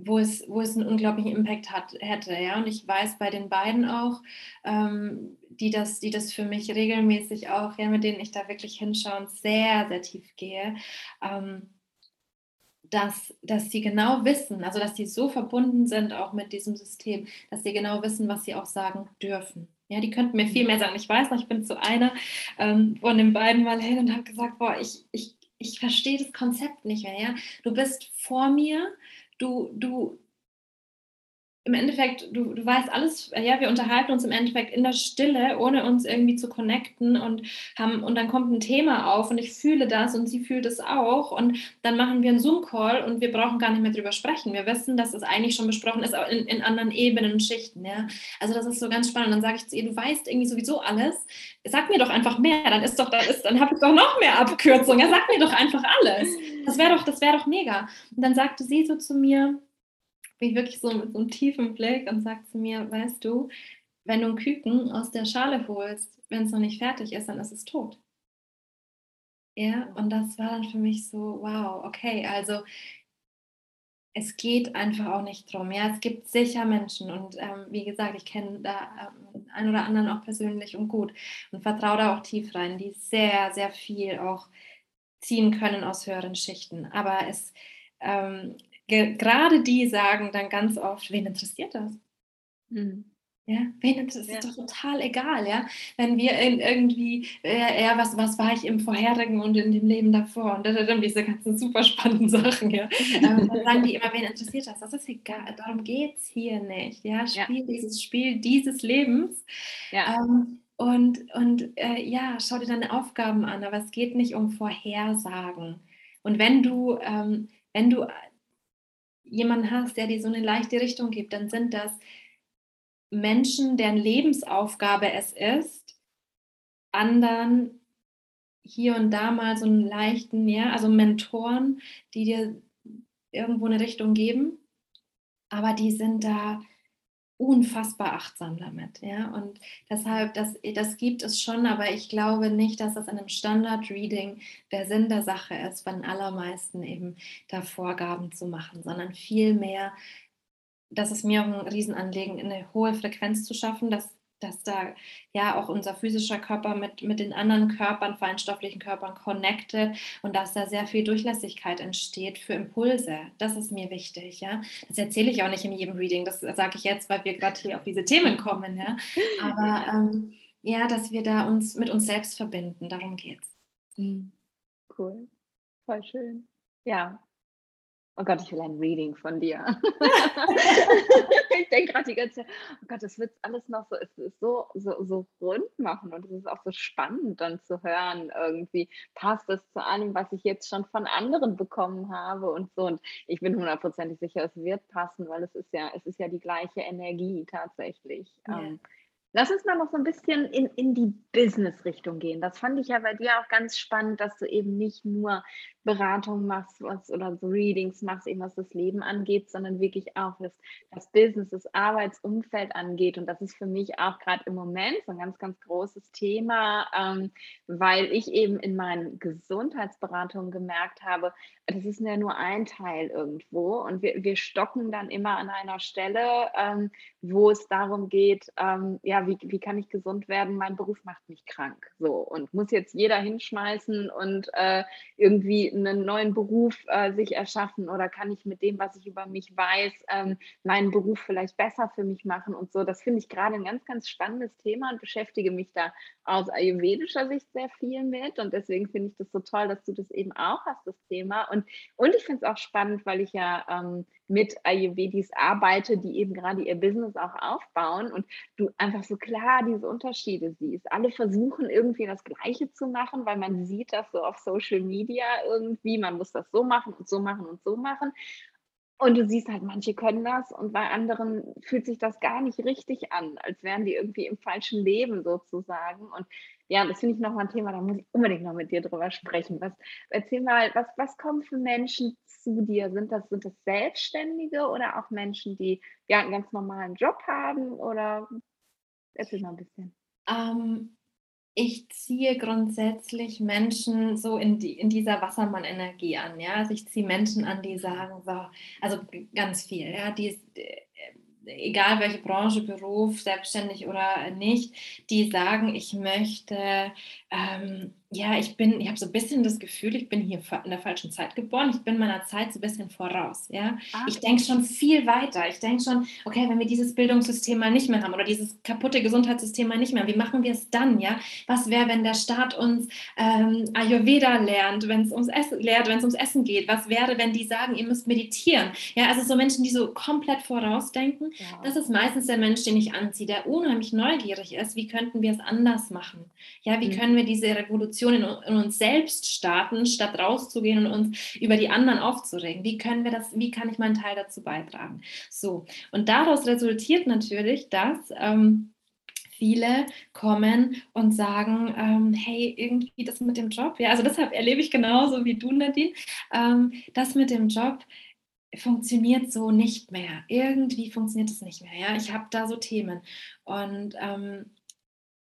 wo es, wo es einen unglaublichen Impact hat, hätte. Ja? Und ich weiß bei den beiden auch, ähm, die, das, die das für mich regelmäßig auch, ja, mit denen ich da wirklich hinschaue und sehr, sehr tief gehe, ähm, dass, dass sie genau wissen, also dass sie so verbunden sind auch mit diesem System, dass sie genau wissen, was sie auch sagen dürfen. Ja, die könnten mir viel mehr sagen. Ich weiß noch, ich bin zu einer ähm, von den beiden mal hin und habe gesagt, boah, ich, ich, ich verstehe das Konzept nicht mehr. Ja? Du bist vor mir, du, du, im Endeffekt, du, du weißt alles, ja, wir unterhalten uns im Endeffekt in der Stille, ohne uns irgendwie zu connecten und haben, und dann kommt ein Thema auf und ich fühle das und sie fühlt es auch und dann machen wir einen Zoom-Call und wir brauchen gar nicht mehr drüber sprechen. Wir wissen, dass es eigentlich schon besprochen ist, in, in anderen Ebenen und Schichten, ja. Also das ist so ganz spannend. Dann sage ich zu ihr, du weißt irgendwie sowieso alles, sag mir doch einfach mehr, dann ist doch, dann ist, dann habe ich doch noch mehr Abkürzungen. Ja, sag mir doch einfach alles. Das wäre doch, das wäre doch mega. Und dann sagte sie so zu mir, bin ich wirklich so mit so einem tiefen Blick und sagt zu mir, weißt du, wenn du ein Küken aus der Schale holst, wenn es noch nicht fertig ist, dann ist es tot. Ja, und das war dann für mich so, wow, okay, also es geht einfach auch nicht drum. Ja, es gibt sicher Menschen und ähm, wie gesagt, ich kenne da ähm, einen oder anderen auch persönlich und gut und vertraue da auch tief rein, die sehr, sehr viel auch ziehen können aus höheren Schichten. Aber es, ähm, gerade die sagen dann ganz oft, wen interessiert das? Mhm. Ja, wen das ist ja. doch total egal, ja. Wenn wir irgendwie, äh, ja, was, was war ich im vorherigen und in dem Leben davor und dann diese ganzen super spannenden Sachen, ja. Ähm, dann sagen die immer, wen interessiert das? Das ist egal, darum geht es hier nicht, ja. Spiel ja. dieses Spiel dieses Lebens. Ja. Ähm, und und äh, ja, schau dir deine Aufgaben an, aber es geht nicht um Vorhersagen. Und wenn du, ähm, wenn du jemanden hast, der dir so eine leichte Richtung gibt, dann sind das Menschen, deren Lebensaufgabe es ist, anderen hier und da mal so einen leichten, ja, also Mentoren, die dir irgendwo eine Richtung geben, aber die sind da unfassbar achtsam damit, ja, und deshalb, das, das gibt es schon, aber ich glaube nicht, dass das in einem Standard-Reading der Sinn der Sache ist, von allermeisten eben da Vorgaben zu machen, sondern vielmehr, dass es mir auch ein Riesenanliegen, eine hohe Frequenz zu schaffen, dass dass da ja auch unser physischer Körper mit, mit den anderen Körpern, feinstofflichen Körpern connected und dass da sehr viel Durchlässigkeit entsteht für Impulse. Das ist mir wichtig, ja. Das erzähle ich auch nicht in jedem Reading, das sage ich jetzt, weil wir gerade hier auf diese Themen kommen, ja. Aber ähm, ja, dass wir da uns mit uns selbst verbinden, darum geht's. Mhm. Cool, voll schön. Ja, Oh Gott, ich will ein Reading von dir. ich denke gerade die ganze Zeit, oh Gott, das wird alles noch so, es ist so, so, so rund machen und es ist auch so spannend dann zu hören, irgendwie passt es zu allem, was ich jetzt schon von anderen bekommen habe und so. Und ich bin hundertprozentig sicher, es wird passen, weil es ist ja, es ist ja die gleiche Energie tatsächlich. Ja. Ähm, Lass uns mal noch so ein bisschen in, in die Business-Richtung gehen. Das fand ich ja bei dir auch ganz spannend, dass du eben nicht nur Beratung machst was, oder so Readings machst, eben was das Leben angeht, sondern wirklich auch das, das Business, das Arbeitsumfeld angeht. Und das ist für mich auch gerade im Moment so ein ganz, ganz großes Thema, ähm, weil ich eben in meinen Gesundheitsberatungen gemerkt habe, das ist ja nur ein Teil irgendwo und wir, wir stocken dann immer an einer Stelle, ähm, wo es darum geht, ähm, ja, wie, wie kann ich gesund werden? Mein Beruf macht mich krank. So und muss jetzt jeder hinschmeißen und äh, irgendwie einen neuen Beruf äh, sich erschaffen oder kann ich mit dem, was ich über mich weiß, ähm, meinen Beruf vielleicht besser für mich machen und so. Das finde ich gerade ein ganz, ganz spannendes Thema und beschäftige mich da aus ayurvedischer Sicht sehr viel mit und deswegen finde ich das so toll, dass du das eben auch hast, das Thema. Und, und ich finde es auch spannend, weil ich ja ähm, mit Ayurvedis arbeite, die eben gerade ihr Business auch aufbauen und du einfach so klar diese Unterschiede siehst. Alle versuchen irgendwie das Gleiche zu machen, weil man sieht das so auf Social Media irgendwie, man muss das so machen und so machen und so machen. Und du siehst halt, manche können das und bei anderen fühlt sich das gar nicht richtig an, als wären die irgendwie im falschen Leben sozusagen. Und ja, das finde ich nochmal ein Thema, da muss ich unbedingt noch mit dir drüber sprechen. Was, erzähl mal, was, was kommen für Menschen zu dir? Sind das, sind das Selbstständige oder auch Menschen, die ja einen ganz normalen Job haben? Oder erzähl mal ein bisschen. Ähm, ich ziehe grundsätzlich Menschen so in, die, in dieser Wassermann-Energie an. Ja? Also ich ziehe Menschen an, die sagen, so, also ganz viel, ja, die, egal welche Branche, Beruf, selbstständig oder nicht, die sagen, ich möchte ähm, ja, ich bin, ich habe so ein bisschen das Gefühl, ich bin hier in der falschen Zeit geboren. Ich bin meiner Zeit so ein bisschen voraus. Ja? Ah. Ich denke schon viel weiter. Ich denke schon, okay, wenn wir dieses Bildungssystem mal nicht mehr haben oder dieses kaputte Gesundheitssystem mal nicht mehr, wie machen wir es dann? Ja? Was wäre, wenn der Staat uns ähm, Ayurveda lernt, wenn es ums Essen lehrt, wenn es ums Essen geht? Was wäre, wenn die sagen, ihr müsst meditieren? Ja, also so Menschen, die so komplett vorausdenken, ja. das ist meistens der Mensch, den ich anziehe, der unheimlich neugierig ist. Wie könnten wir es anders machen? Ja, wie mhm. können wir diese Revolution Revolution in, in, uns selbst starten, statt rauszugehen und uns über die anderen aufzuregen. Wie können wir das, wie kann ich meinen Teil dazu beitragen? So, und daraus resultiert natürlich, dass ähm, viele kommen und sagen, ähm, hey, irgendwie das mit dem Job, ja, also deshalb erlebe ich genauso wie du, Nadine, ähm, das mit dem Job, funktioniert so nicht mehr. Irgendwie funktioniert es nicht mehr. Ja, ich habe da so Themen und ähm,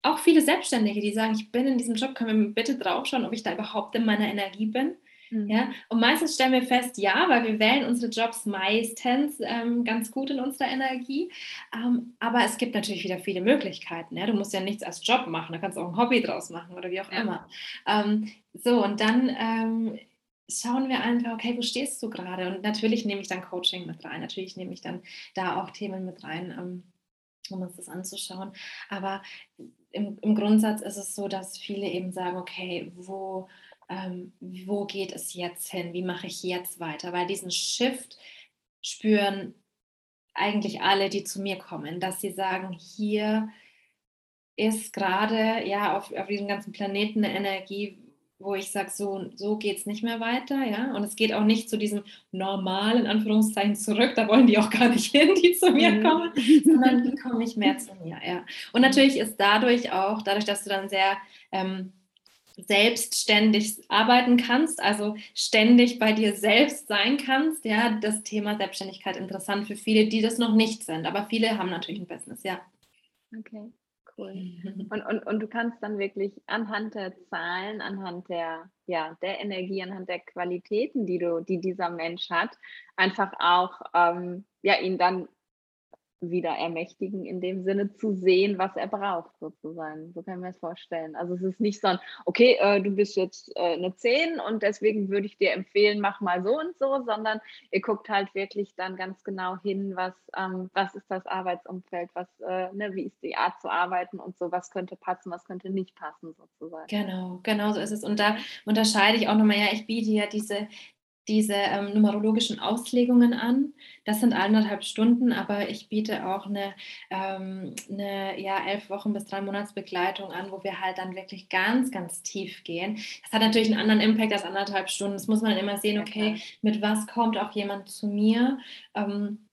auch viele Selbstständige, die sagen, ich bin in diesem Job, können wir bitte draufschauen, ob ich da überhaupt in meiner Energie bin. Mhm. Ja, und meistens stellen wir fest, ja, weil wir wählen unsere Jobs meistens ähm, ganz gut in unserer Energie. Ähm, aber es gibt natürlich wieder viele Möglichkeiten. Ja? Du musst ja nichts als Job machen, da kannst du auch ein Hobby draus machen oder wie auch ja. immer. Ähm, so, und dann ähm, schauen wir einfach, okay, wo stehst du gerade? Und natürlich nehme ich dann Coaching mit rein, natürlich nehme ich dann da auch Themen mit rein ähm, um uns das anzuschauen. Aber im, im Grundsatz ist es so, dass viele eben sagen, okay, wo, ähm, wo geht es jetzt hin? Wie mache ich jetzt weiter? Weil diesen Shift spüren eigentlich alle, die zu mir kommen, dass sie sagen, hier ist gerade ja auf, auf diesem ganzen Planeten eine Energie, wo ich sage, so, so geht es nicht mehr weiter, ja. Und es geht auch nicht zu diesem normalen Anführungszeichen zurück, da wollen die auch gar nicht hin, die zu mir mhm. kommen, sondern die kommen nicht mehr zu mir, ja. Und natürlich ist dadurch auch, dadurch, dass du dann sehr ähm, selbstständig arbeiten kannst, also ständig bei dir selbst sein kannst, ja, das Thema Selbstständigkeit interessant für viele, die das noch nicht sind. Aber viele haben natürlich ein Business, ja. Okay cool. Und, und, und du kannst dann wirklich anhand der Zahlen, anhand der, ja, der Energie, anhand der Qualitäten, die du, die dieser Mensch hat, einfach auch ähm, ja, ihn dann wieder ermächtigen, in dem Sinne zu sehen, was er braucht, sozusagen. So kann mir das vorstellen. Also es ist nicht so ein, okay, äh, du bist jetzt äh, eine 10 und deswegen würde ich dir empfehlen, mach mal so und so, sondern ihr guckt halt wirklich dann ganz genau hin, was, ähm, was ist das Arbeitsumfeld, was, äh, ne, wie ist die Art zu arbeiten und so, was könnte passen, was könnte nicht passen, sozusagen. Genau, genau so ist es. Und da unterscheide ich auch nochmal, ja, ich biete ja diese diese ähm, numerologischen Auslegungen an. Das sind eineinhalb Stunden, aber ich biete auch eine, ähm, eine ja, elf Wochen bis drei Monats Begleitung an, wo wir halt dann wirklich ganz, ganz tief gehen. Das hat natürlich einen anderen Impact als anderthalb Stunden. Das muss man dann immer sehen, okay, mit was kommt auch jemand zu mir. Ähm,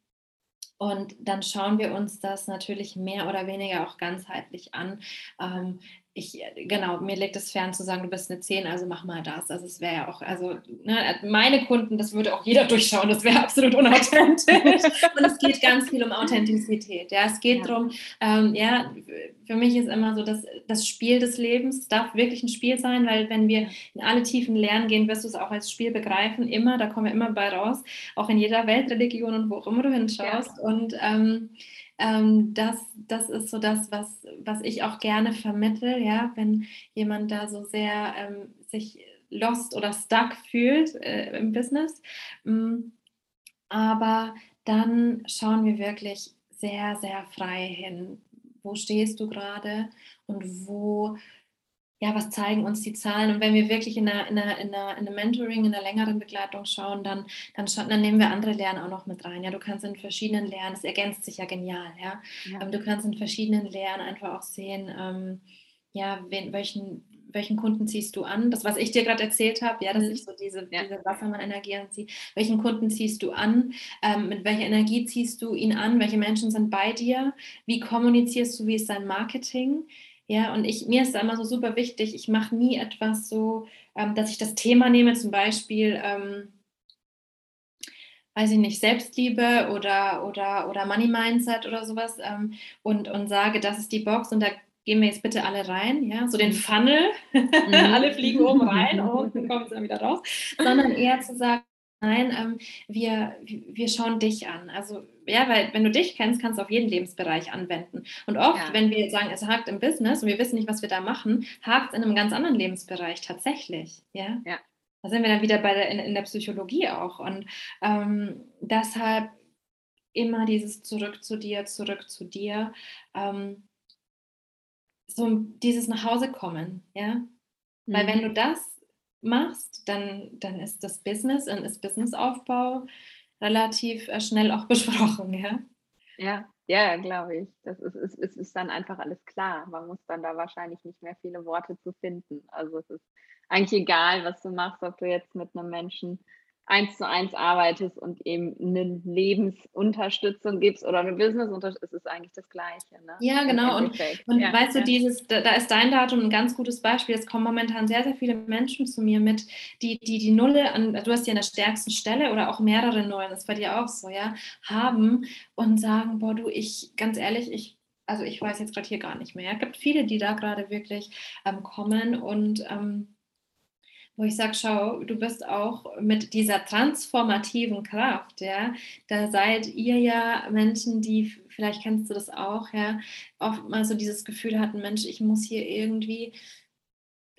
und dann schauen wir uns das natürlich mehr oder weniger auch ganzheitlich an. Ähm, ich, äh, genau, mir liegt es fern zu sagen, du bist eine 10, also mach mal das. Also es wäre ja auch, also ne, meine Kunden, das würde auch jeder durchschauen, das wäre absolut unauthentisch. Und es geht ganz viel um Authentizität. Ja, es geht ja. darum, ähm, ja, für mich ist immer so, dass das Spiel des Lebens darf wirklich ein Spiel sein, weil wenn wir in alle Tiefen lernen gehen, wirst du es auch als Spiel begreifen, immer, da kommen wir immer bei raus, auch in jeder Weltreligion und wo auch immer du hinschaust. Ja. Und ähm, ähm, das, das ist so das, was, was ich auch gerne vermittle, ja, wenn jemand da so sehr ähm, sich lost oder stuck fühlt äh, im Business. Mm, aber dann schauen wir wirklich sehr, sehr frei hin. Wo stehst du gerade und wo ja, was zeigen uns die Zahlen? Und wenn wir wirklich in einer, in einer, in einer, in einer Mentoring, in einer längeren Begleitung schauen, dann, dann, dann nehmen wir andere Lernen auch noch mit rein. Ja, du kannst in verschiedenen Lernen, es ergänzt sich ja genial, ja. ja. Ähm, du kannst in verschiedenen Lernen einfach auch sehen, ähm, ja, wen, welchen, welchen Kunden ziehst du an? Das, was ich dir gerade erzählt habe, ja, dass mhm. ich so diese, ja. diese Wassermann-Energie anziehe. Welchen Kunden ziehst du an? Ähm, mit welcher Energie ziehst du ihn an? Welche Menschen sind bei dir? Wie kommunizierst du? Wie ist dein Marketing? Ja, und ich, mir ist da immer so super wichtig, ich mache nie etwas so, ähm, dass ich das Thema nehme, zum Beispiel, ähm, weiß ich nicht, Selbstliebe oder, oder, oder Money Mindset oder sowas ähm, und, und sage, das ist die Box und da gehen wir jetzt bitte alle rein, ja, so den. Funnel, mhm. alle fliegen oben rein und dann kommen sie dann wieder raus, sondern eher zu sagen, nein, ähm, wir, wir schauen dich an. Also, ja, weil wenn du dich kennst, kannst du auf jeden Lebensbereich anwenden. Und oft, ja. wenn wir sagen, es hakt im Business und wir wissen nicht, was wir da machen, hakt es in einem ganz anderen Lebensbereich tatsächlich. Ja. ja. Da sind wir dann wieder bei der, in, in der Psychologie auch. Und ähm, deshalb immer dieses Zurück zu dir, zurück zu dir. Ähm, so dieses nach Hause kommen, ja. Mhm. Weil wenn du das machst, dann, dann ist das Business und ist Businessaufbau relativ äh, schnell auch besprochen, ja. Ja, ja, glaube ich. Das ist, ist, ist, ist dann einfach alles klar. Man muss dann da wahrscheinlich nicht mehr viele Worte zu finden. Also es ist eigentlich egal, was du machst, ob du jetzt mit einem Menschen eins zu eins arbeitest und eben eine Lebensunterstützung gibst oder eine Businessunterstützung, es ist eigentlich das Gleiche. Ne? Ja, genau. Und, und ja, weißt ja. du, dieses, da, da, ist dein Datum ein ganz gutes Beispiel. Es kommen momentan sehr, sehr viele Menschen zu mir mit, die die, die Nulle an, du hast ja an der stärksten Stelle oder auch mehrere Nullen, das ist bei dir auch so, ja, haben und sagen, boah, du, ich, ganz ehrlich, ich also ich weiß jetzt gerade hier gar nicht mehr. Es gibt viele, die da gerade wirklich ähm, kommen und ähm, wo ich sage, schau, du bist auch mit dieser transformativen Kraft, ja, da seid ihr ja Menschen, die, vielleicht kennst du das auch, ja, oft mal so dieses Gefühl hatten, Mensch, ich muss hier irgendwie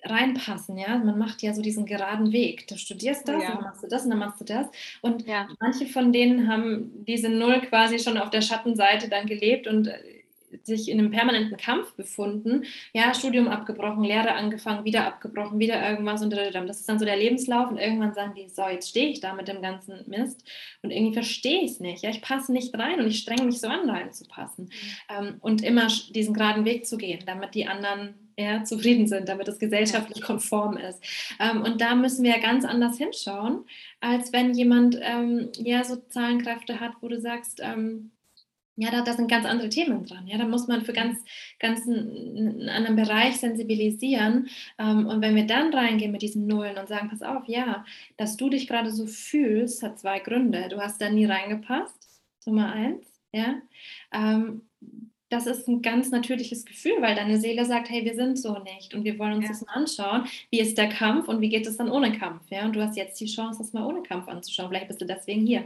reinpassen, ja. Man macht ja so diesen geraden Weg. Du studierst das, ja. dann machst du das und dann machst du das. Und ja. manche von denen haben diese Null quasi schon auf der Schattenseite dann gelebt und äh, sich in einem permanenten Kampf befunden. Ja, Studium abgebrochen, Lehre angefangen, wieder abgebrochen, wieder irgendwas und das ist dann so der Lebenslauf und irgendwann sagen die, so, jetzt stehe ich da mit dem ganzen Mist und irgendwie verstehe ich es nicht. Ja, ich passe nicht rein und ich strenge mich so an, reinzupassen. Mhm. Ähm, und immer diesen geraden Weg zu gehen, damit die anderen ja, zufrieden sind, damit es gesellschaftlich konform ist. Ähm, und da müssen wir ja ganz anders hinschauen, als wenn jemand ähm, ja so Zahlenkräfte hat, wo du sagst, ähm, ja, da, da, sind ganz andere Themen dran. Ja, da muss man für ganz, ganz einen, einen anderen Bereich sensibilisieren. Ähm, und wenn wir dann reingehen mit diesen Nullen und sagen, pass auf, ja, dass du dich gerade so fühlst, hat zwei Gründe. Du hast da nie reingepasst, Nummer eins. Ja, ähm, das ist ein ganz natürliches Gefühl, weil deine Seele sagt, hey, wir sind so nicht und wir wollen uns ja. das mal anschauen. Wie ist der Kampf und wie geht es dann ohne Kampf? Ja? Und du hast jetzt die Chance, das mal ohne Kampf anzuschauen. Vielleicht bist du deswegen hier.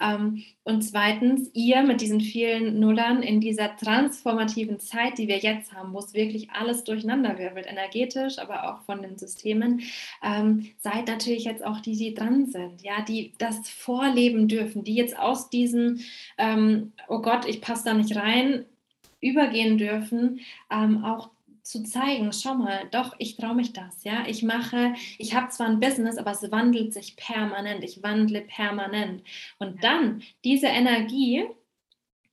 Ähm, und zweitens, ihr mit diesen vielen Nullern in dieser transformativen Zeit, die wir jetzt haben, wo es wirklich alles durcheinander wirbelt, energetisch, aber auch von den Systemen, ähm, seid natürlich jetzt auch die, die dran sind, ja, die das vorleben dürfen, die jetzt aus diesem, ähm, oh Gott, ich passe da nicht rein, übergehen dürfen, ähm, auch zu zeigen, schau mal, doch, ich traue mich das, ja. Ich mache, ich habe zwar ein Business, aber es wandelt sich permanent, ich wandle permanent. Und dann diese Energie,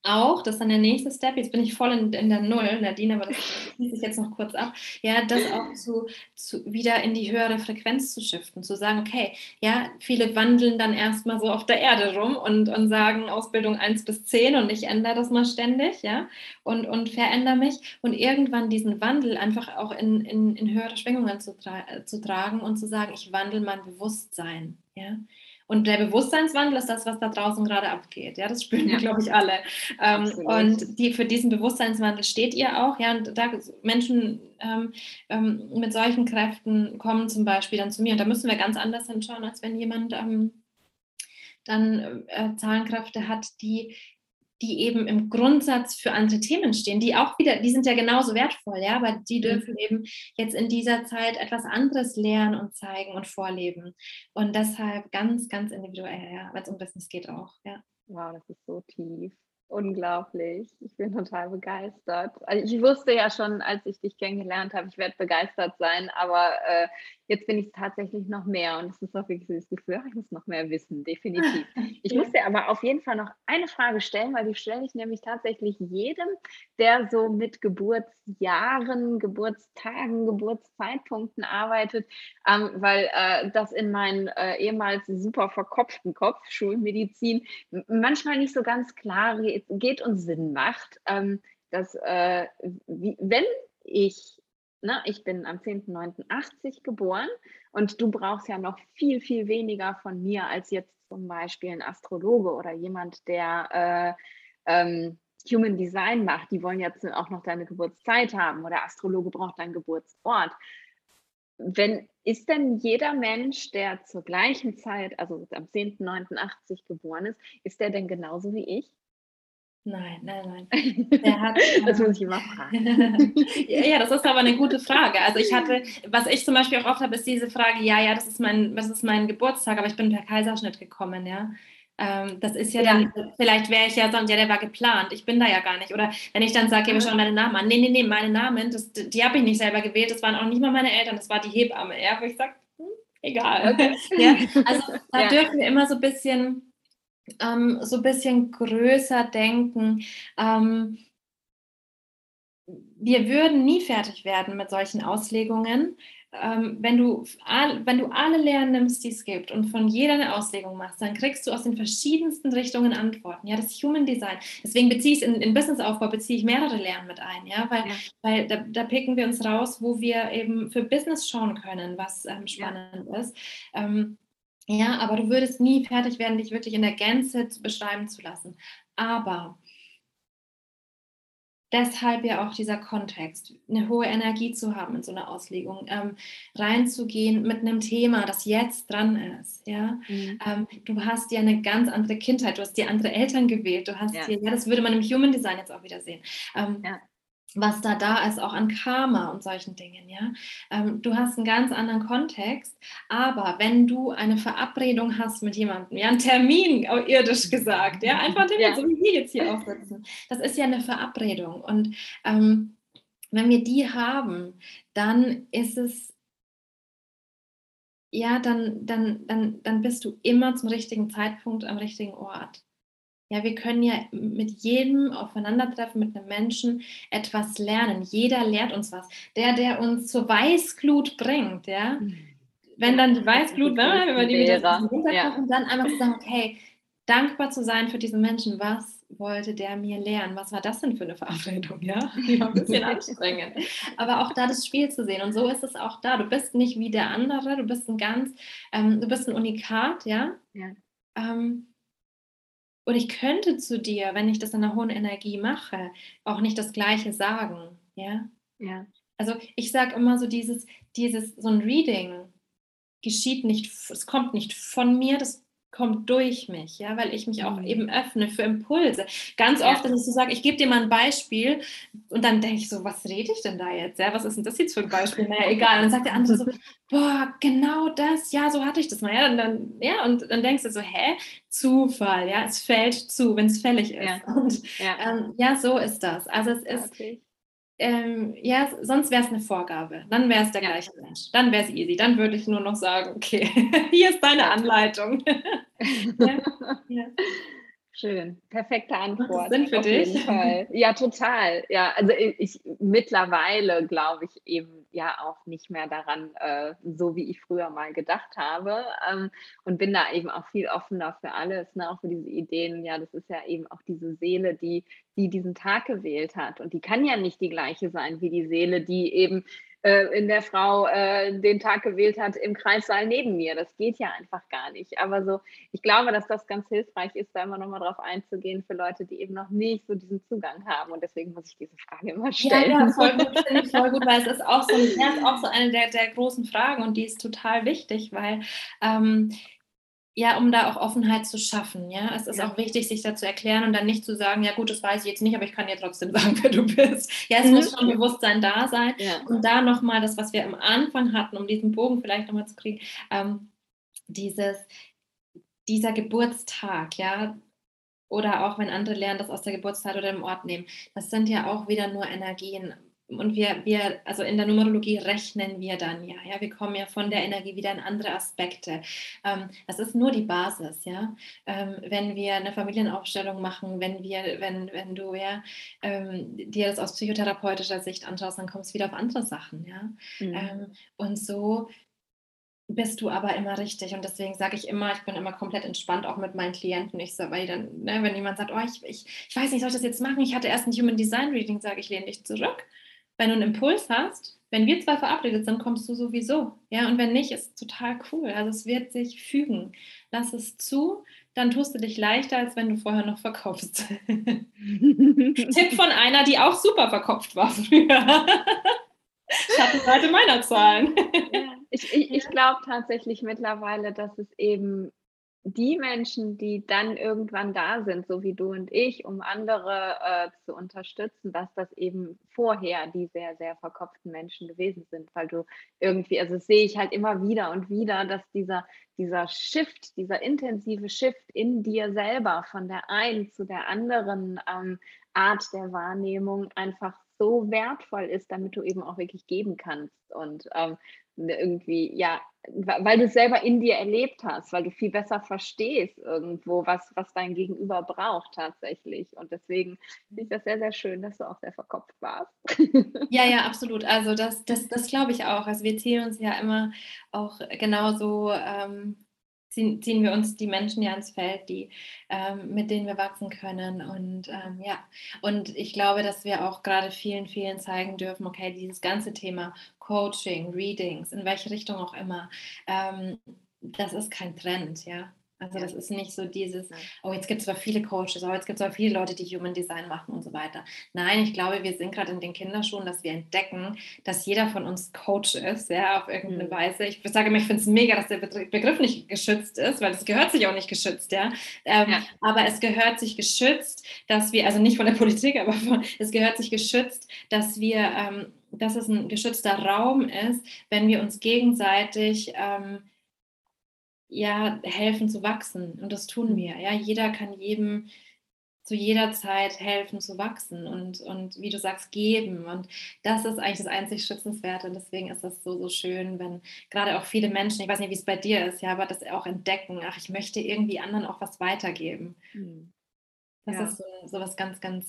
auch, das ist dann der nächste Step, jetzt bin ich voll in, in der Null, Nadine, aber das schließe ich jetzt noch kurz ab, ja, das auch zu, zu, wieder in die höhere Frequenz zu shiften, zu sagen, okay, ja, viele wandeln dann erstmal so auf der Erde rum und, und sagen Ausbildung 1 bis 10 und ich ändere das mal ständig, ja, und, und verändere mich. Und irgendwann diesen Wandel einfach auch in, in, in höhere Schwingungen zu, tra zu tragen und zu sagen, ich wandle mein Bewusstsein, ja, und der Bewusstseinswandel ist das, was da draußen gerade abgeht. Ja, das spüren wir, glaube ich, alle. Ähm, und die, für diesen Bewusstseinswandel steht ihr auch. Ja, und da Menschen ähm, ähm, mit solchen Kräften kommen zum Beispiel dann zu mir. Und da müssen wir ganz anders hinschauen, als wenn jemand ähm, dann äh, Zahlenkräfte hat, die die eben im Grundsatz für andere Themen stehen, die auch wieder, die sind ja genauso wertvoll, ja, aber die mhm. dürfen eben jetzt in dieser Zeit etwas anderes lernen und zeigen und vorleben. Und deshalb ganz, ganz individuell, ja, wenn es um Business geht auch, ja. Wow, das ist so tief. Unglaublich. Ich bin total begeistert. Also ich wusste ja schon, als ich dich kennengelernt habe, ich werde begeistert sein, aber äh, jetzt bin ich es tatsächlich noch mehr und es ist auch wirklich das Gefühl, ich muss noch mehr wissen, definitiv. Ich ja. muss dir aber auf jeden Fall noch eine Frage stellen, weil die stelle ich nämlich tatsächlich jedem, der so mit Geburtsjahren, Geburtstagen, Geburtszeitpunkten arbeitet, ähm, weil äh, das in meinen äh, ehemals super verkopften Kopf, Schulmedizin, manchmal nicht so ganz klar geht und Sinn macht. Ähm, dass, äh, wie, wenn ich ne, ich bin am 10.09.80 geboren und du brauchst ja noch viel, viel weniger von mir als jetzt zum Beispiel ein Astrologe oder jemand, der äh, ähm, Human Design macht. Die wollen jetzt auch noch deine Geburtszeit haben oder Astrologe braucht deinen Geburtsort. wenn, ist denn jeder Mensch, der zur gleichen Zeit, also am 10.09.80 geboren ist, ist der denn genauso wie ich? Nein, nein, nein. Der hat, das muss ich immer fragen. ja, das ist aber eine gute Frage. Also ich hatte, was ich zum Beispiel auch oft habe, ist diese Frage, ja, ja, das ist mein, das ist mein Geburtstag, aber ich bin per Kaiserschnitt gekommen, ja. Ähm, das ist ja, ja. dann, vielleicht wäre ich ja sonst, ja, der war geplant, ich bin da ja gar nicht. Oder wenn ich dann sage, ja, wir schauen deine Namen an. Nee, nee, nee, meine Namen, das, die habe ich nicht selber gewählt, das waren auch nicht mal meine Eltern, das war die Hebamme, ja, wo ich sage, hm, egal. Okay. ja, also da ja. dürfen wir immer so ein bisschen ähm, so ein bisschen größer denken. Ähm, wir würden nie fertig werden mit solchen Auslegungen. Ähm, wenn, du, wenn du alle Lehren nimmst, die es gibt und von jeder eine Auslegung machst, dann kriegst du aus den verschiedensten Richtungen Antworten. Ja, das Human Design. Deswegen beziehe ich in, in Businessaufbau, beziehe ich mehrere Lehren mit ein, ja, weil, ja. weil da, da, picken wir uns raus, wo wir eben für Business schauen können, was ähm, spannend ja. ist. Ähm, ja, aber du würdest nie fertig werden, dich wirklich in der Gänze beschreiben zu lassen. Aber deshalb ja auch dieser Kontext, eine hohe Energie zu haben in so einer Auslegung, ähm, reinzugehen mit einem Thema, das jetzt dran ist. Ja? Mhm. Ähm, du hast ja eine ganz andere Kindheit, du hast dir andere Eltern gewählt, du hast ja. Dir, ja, das würde man im Human Design jetzt auch wieder sehen. Ähm, ja was da da ist, auch an Karma und solchen Dingen, ja. Ähm, du hast einen ganz anderen Kontext, aber wenn du eine Verabredung hast mit jemandem, ja, einen Termin, irdisch gesagt, ja, einfach Termin, ja. so wie wir jetzt hier aufsitzen, das ist ja eine Verabredung und ähm, wenn wir die haben, dann ist es ja, dann, dann, dann, dann bist du immer zum richtigen Zeitpunkt am richtigen Ort. Ja, wir können ja mit jedem Aufeinandertreffen mit einem Menschen etwas lernen. Jeder lehrt uns was. Der, der uns zur Weißglut bringt, ja. Mhm. Wenn dann die Weißglut, wenn wir die wieder ja. und dann einfach zu sagen, okay, dankbar zu sein für diesen Menschen. Was wollte der mir lernen? Was war das denn für eine Verabredung? Ja, die war ein bisschen anstrengend. Aber auch da das Spiel zu sehen. Und so ist es auch da. Du bist nicht wie der andere. Du bist ein ganz, ähm, du bist ein Unikat, ja. ja. Ähm, und ich könnte zu dir, wenn ich das in einer hohen Energie mache, auch nicht das Gleiche sagen. Ja. Ja. Also ich sage immer so dieses, dieses, so ein Reading geschieht nicht, es kommt nicht von mir, das kommt durch mich, ja, weil ich mich auch mhm. eben öffne für Impulse. Ganz oft, dass ich so sage, ich gebe dir mal ein Beispiel und dann denke ich so, was rede ich denn da jetzt? Ja, was ist denn das jetzt für ein Beispiel? Naja, egal. Und dann sagt der andere so, boah, genau das, ja, so hatte ich das mal. Ja, und dann, ja, und dann denkst du so, hä? Zufall, ja, es fällt zu, wenn es fällig ist. Ja. Und ja. Ähm, ja. so ist das. Also es ist. Okay ähm, ja, sonst wäre es eine Vorgabe. Dann wäre es der gleiche Mensch. Dann wäre es easy. Dann würde ich nur noch sagen, okay, hier ist deine Anleitung. ja. Ja. Schön, perfekte Antwort. Sinn für auf dich? Ja, total. Ja, also ich, mittlerweile glaube ich eben ja auch nicht mehr daran, äh, so wie ich früher mal gedacht habe ähm, und bin da eben auch viel offener für alles, ne? auch für diese Ideen. Ja, das ist ja eben auch diese Seele, die, die diesen Tag gewählt hat und die kann ja nicht die gleiche sein wie die Seele, die eben äh, in der Frau äh, den Tag gewählt hat im Kreissaal neben mir. Das geht ja einfach gar nicht. Aber so, ich glaube, dass das ganz hilfreich ist, da immer nochmal drauf einzugehen für Leute, die eben noch nicht so diesen Zugang haben. Und deswegen muss ich diese Frage immer stellen. Ja, ja voll gut, finde ich voll gut, weil es ist auch so, auch so eine der, der großen Fragen und die ist total wichtig, weil ähm, ja, um da auch Offenheit zu schaffen. Ja, es ist ja. auch wichtig, sich da zu erklären und dann nicht zu sagen, ja gut, das weiß ich jetzt nicht, aber ich kann dir trotzdem sagen, wer du bist. Ja, es mhm. muss schon Bewusstsein da sein. Ja. Und da nochmal das, was wir am Anfang hatten, um diesen Bogen vielleicht nochmal zu kriegen, ähm, dieses, dieser Geburtstag, ja, oder auch wenn andere lernen, das aus der Geburtszeit oder dem Ort nehmen, das sind ja auch wieder nur Energien und wir, wir, also in der Numerologie rechnen wir dann ja, ja, wir kommen ja von der Energie wieder in andere Aspekte. Ähm, das ist nur die Basis, ja. Ähm, wenn wir eine Familienaufstellung machen, wenn wir, wenn, wenn du ja ähm, dir das aus psychotherapeutischer Sicht anschaust, dann kommst du wieder auf andere Sachen, ja. Mhm. Ähm, und so bist du aber immer richtig. Und deswegen sage ich immer, ich bin immer komplett entspannt, auch mit meinen Klienten. Ich sage, weil dann, ne, wenn jemand sagt, oh, ich, ich, ich weiß nicht, soll ich das jetzt machen? Ich hatte erst ein Human Design Reading, sage ich, lehne dich zurück wenn du einen Impuls hast, wenn wir zwei verabredet sind, kommst du sowieso. Ja, und wenn nicht, ist total cool. Also es wird sich fügen. Lass es zu, dann tust du dich leichter, als wenn du vorher noch verkaufst. Tipp von einer, die auch super verkopft war früher. Schattenseite meiner Zahlen. Ja. Ich, ich, ich glaube tatsächlich mittlerweile, dass es eben die Menschen, die dann irgendwann da sind, so wie du und ich, um andere äh, zu unterstützen, dass das eben vorher die sehr, sehr verkopften Menschen gewesen sind, weil du irgendwie, also sehe ich halt immer wieder und wieder, dass dieser, dieser Shift, dieser intensive Shift in dir selber von der einen zu der anderen ähm, Art der Wahrnehmung einfach so wertvoll ist, damit du eben auch wirklich geben kannst. Und ähm, irgendwie, ja, weil du es selber in dir erlebt hast, weil du viel besser verstehst irgendwo, was, was dein Gegenüber braucht tatsächlich. Und deswegen finde ich das sehr, sehr schön, dass du auch sehr verkopft warst. Ja, ja, absolut. Also das, das, das glaube ich auch. Also wir ziehen uns ja immer auch genauso ähm, ziehen, ziehen wir uns die Menschen ja ins Feld, die, ähm, mit denen wir wachsen können. Und ähm, ja, und ich glaube, dass wir auch gerade vielen, vielen zeigen dürfen, okay, dieses ganze Thema Coaching, Readings, in welche Richtung auch immer, ähm, das ist kein Trend, ja. Also das ist nicht so dieses, oh, jetzt gibt es zwar viele Coaches, oh, jetzt gibt es zwar viele Leute, die Human Design machen und so weiter. Nein, ich glaube, wir sind gerade in den Kinderschuhen, dass wir entdecken, dass jeder von uns Coach ist, ja, auf irgendeine mhm. Weise. Ich sage immer, ich finde es mega, dass der Begriff nicht geschützt ist, weil es gehört sich auch nicht geschützt, ja? Ähm, ja. Aber es gehört sich geschützt, dass wir, also nicht von der Politik, aber von, es gehört sich geschützt, dass wir, ähm, dass es ein geschützter Raum ist, wenn wir uns gegenseitig ähm, ja, helfen zu wachsen. Und das tun wir. Ja, jeder kann jedem zu jeder Zeit helfen zu wachsen und, und wie du sagst, geben. Und das ist eigentlich das einzig Schützenswerte. Und deswegen ist das so, so schön, wenn gerade auch viele Menschen, ich weiß nicht, wie es bei dir ist, ja, aber das auch entdecken, ach, ich möchte irgendwie anderen auch was weitergeben. Mhm. Das ja. ist so, so was ganz, ganz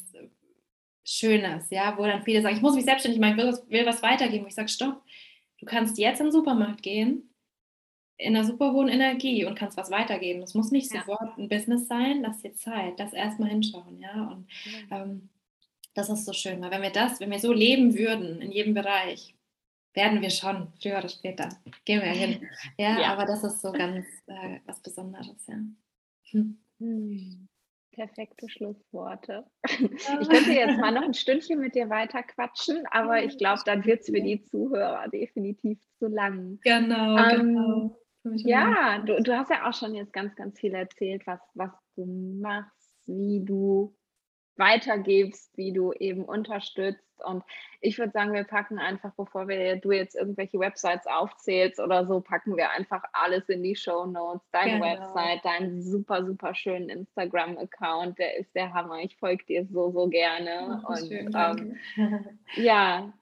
Schönes, ja, wo dann viele sagen, ich muss mich selbstständig machen, ich will was, will was weitergeben. Ich sage, stopp, du kannst jetzt in den Supermarkt gehen in einer super hohen Energie und kannst was weitergeben. Das muss nicht ja. sofort ein Business sein, lass dir Zeit, lass erstmal hinschauen, ja. Und ja. Ähm, das ist so schön, weil wenn wir das, wenn wir so leben würden in jedem Bereich, werden wir schon, früher oder später, gehen wir hin. Ja, ja. aber das ist so ganz äh, was Besonderes, ja. Hm. Perfekte Schlussworte. Ich könnte jetzt mal noch ein Stündchen mit dir weiter quatschen, aber ich glaube, dann wird es für die Zuhörer definitiv zu lang. Genau, ähm, genau. Ja, du, du hast ja auch schon jetzt ganz, ganz viel erzählt, was, was du machst, wie du weitergibst, wie du eben unterstützt. Und ich würde sagen, wir packen einfach, bevor wir du jetzt irgendwelche Websites aufzählst oder so, packen wir einfach alles in die Show Notes. Deine genau. Website, deinen super, super schönen Instagram-Account, der ist der Hammer. Ich folge dir so, so gerne. Oh, Und schön, ähm, ja,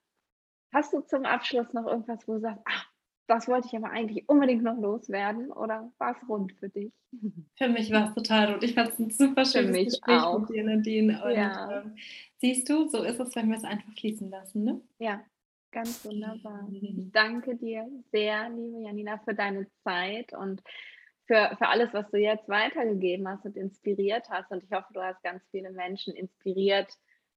hast du zum Abschluss noch irgendwas, wo du sagst, ach, das wollte ich aber eigentlich unbedingt noch loswerden oder war es rund für dich? Für mich war es total rund. Ich fand es ein super schönes Gespräch auch. mit dir, Nadine. Und ja. ähm, siehst du, so ist es, wenn wir es einfach fließen lassen. Ne? Ja, ganz wunderbar. Ich danke dir sehr, liebe Janina, für deine Zeit und für, für alles, was du jetzt weitergegeben hast und inspiriert hast. Und ich hoffe, du hast ganz viele Menschen inspiriert,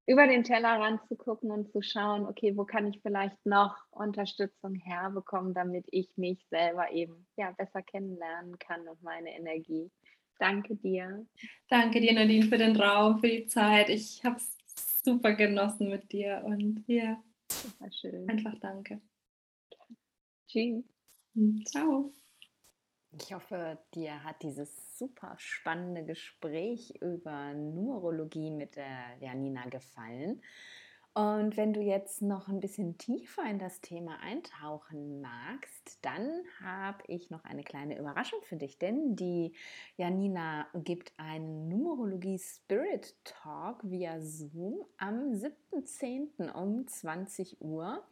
über den Tellerrand zu gucken und zu schauen, okay, wo kann ich vielleicht noch Unterstützung herbekommen, damit ich mich selber eben ja, besser kennenlernen kann und meine Energie. Danke dir. Danke dir, Nadine, für den Raum, für die Zeit. Ich habe es super genossen mit dir und ja, super schön. Einfach danke. Tschüss. Ciao. Ich hoffe, dir hat dieses super spannende Gespräch über Numerologie mit der Janina gefallen. Und wenn du jetzt noch ein bisschen tiefer in das Thema eintauchen magst, dann habe ich noch eine kleine Überraschung für dich, denn die Janina gibt einen Numerologie Spirit Talk via Zoom am 7.10. um 20 Uhr.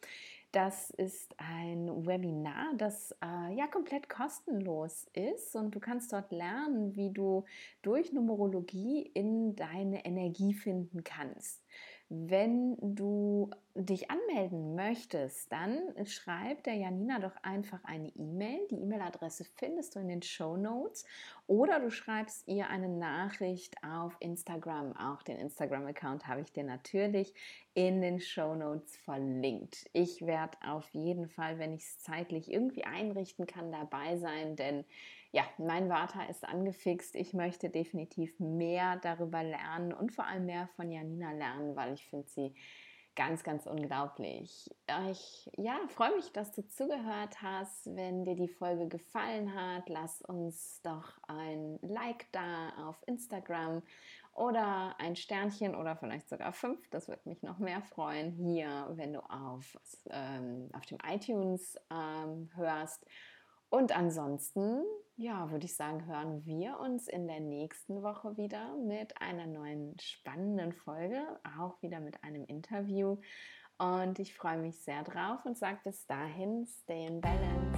Das ist ein Webinar, das äh, ja komplett kostenlos ist und du kannst dort lernen, wie du durch Numerologie in deine Energie finden kannst. Wenn du dich anmelden möchtest, dann schreib der Janina doch einfach eine E-Mail. Die E-Mail-Adresse findest du in den Show Notes oder du schreibst ihr eine Nachricht auf Instagram. Auch den Instagram-Account habe ich dir natürlich in den Show Notes verlinkt. Ich werde auf jeden Fall, wenn ich es zeitlich irgendwie einrichten kann, dabei sein, denn ja, mein Vater ist angefixt. Ich möchte definitiv mehr darüber lernen und vor allem mehr von Janina lernen, weil ich finde sie Ganz, ganz unglaublich. Ich ja, freue mich, dass du zugehört hast. Wenn dir die Folge gefallen hat, lass uns doch ein Like da auf Instagram oder ein Sternchen oder vielleicht sogar fünf. Das würde mich noch mehr freuen hier, wenn du auf, ähm, auf dem iTunes ähm, hörst. Und ansonsten, ja, würde ich sagen, hören wir uns in der nächsten Woche wieder mit einer neuen spannenden Folge, auch wieder mit einem Interview. Und ich freue mich sehr drauf und sage bis dahin, stay in balance.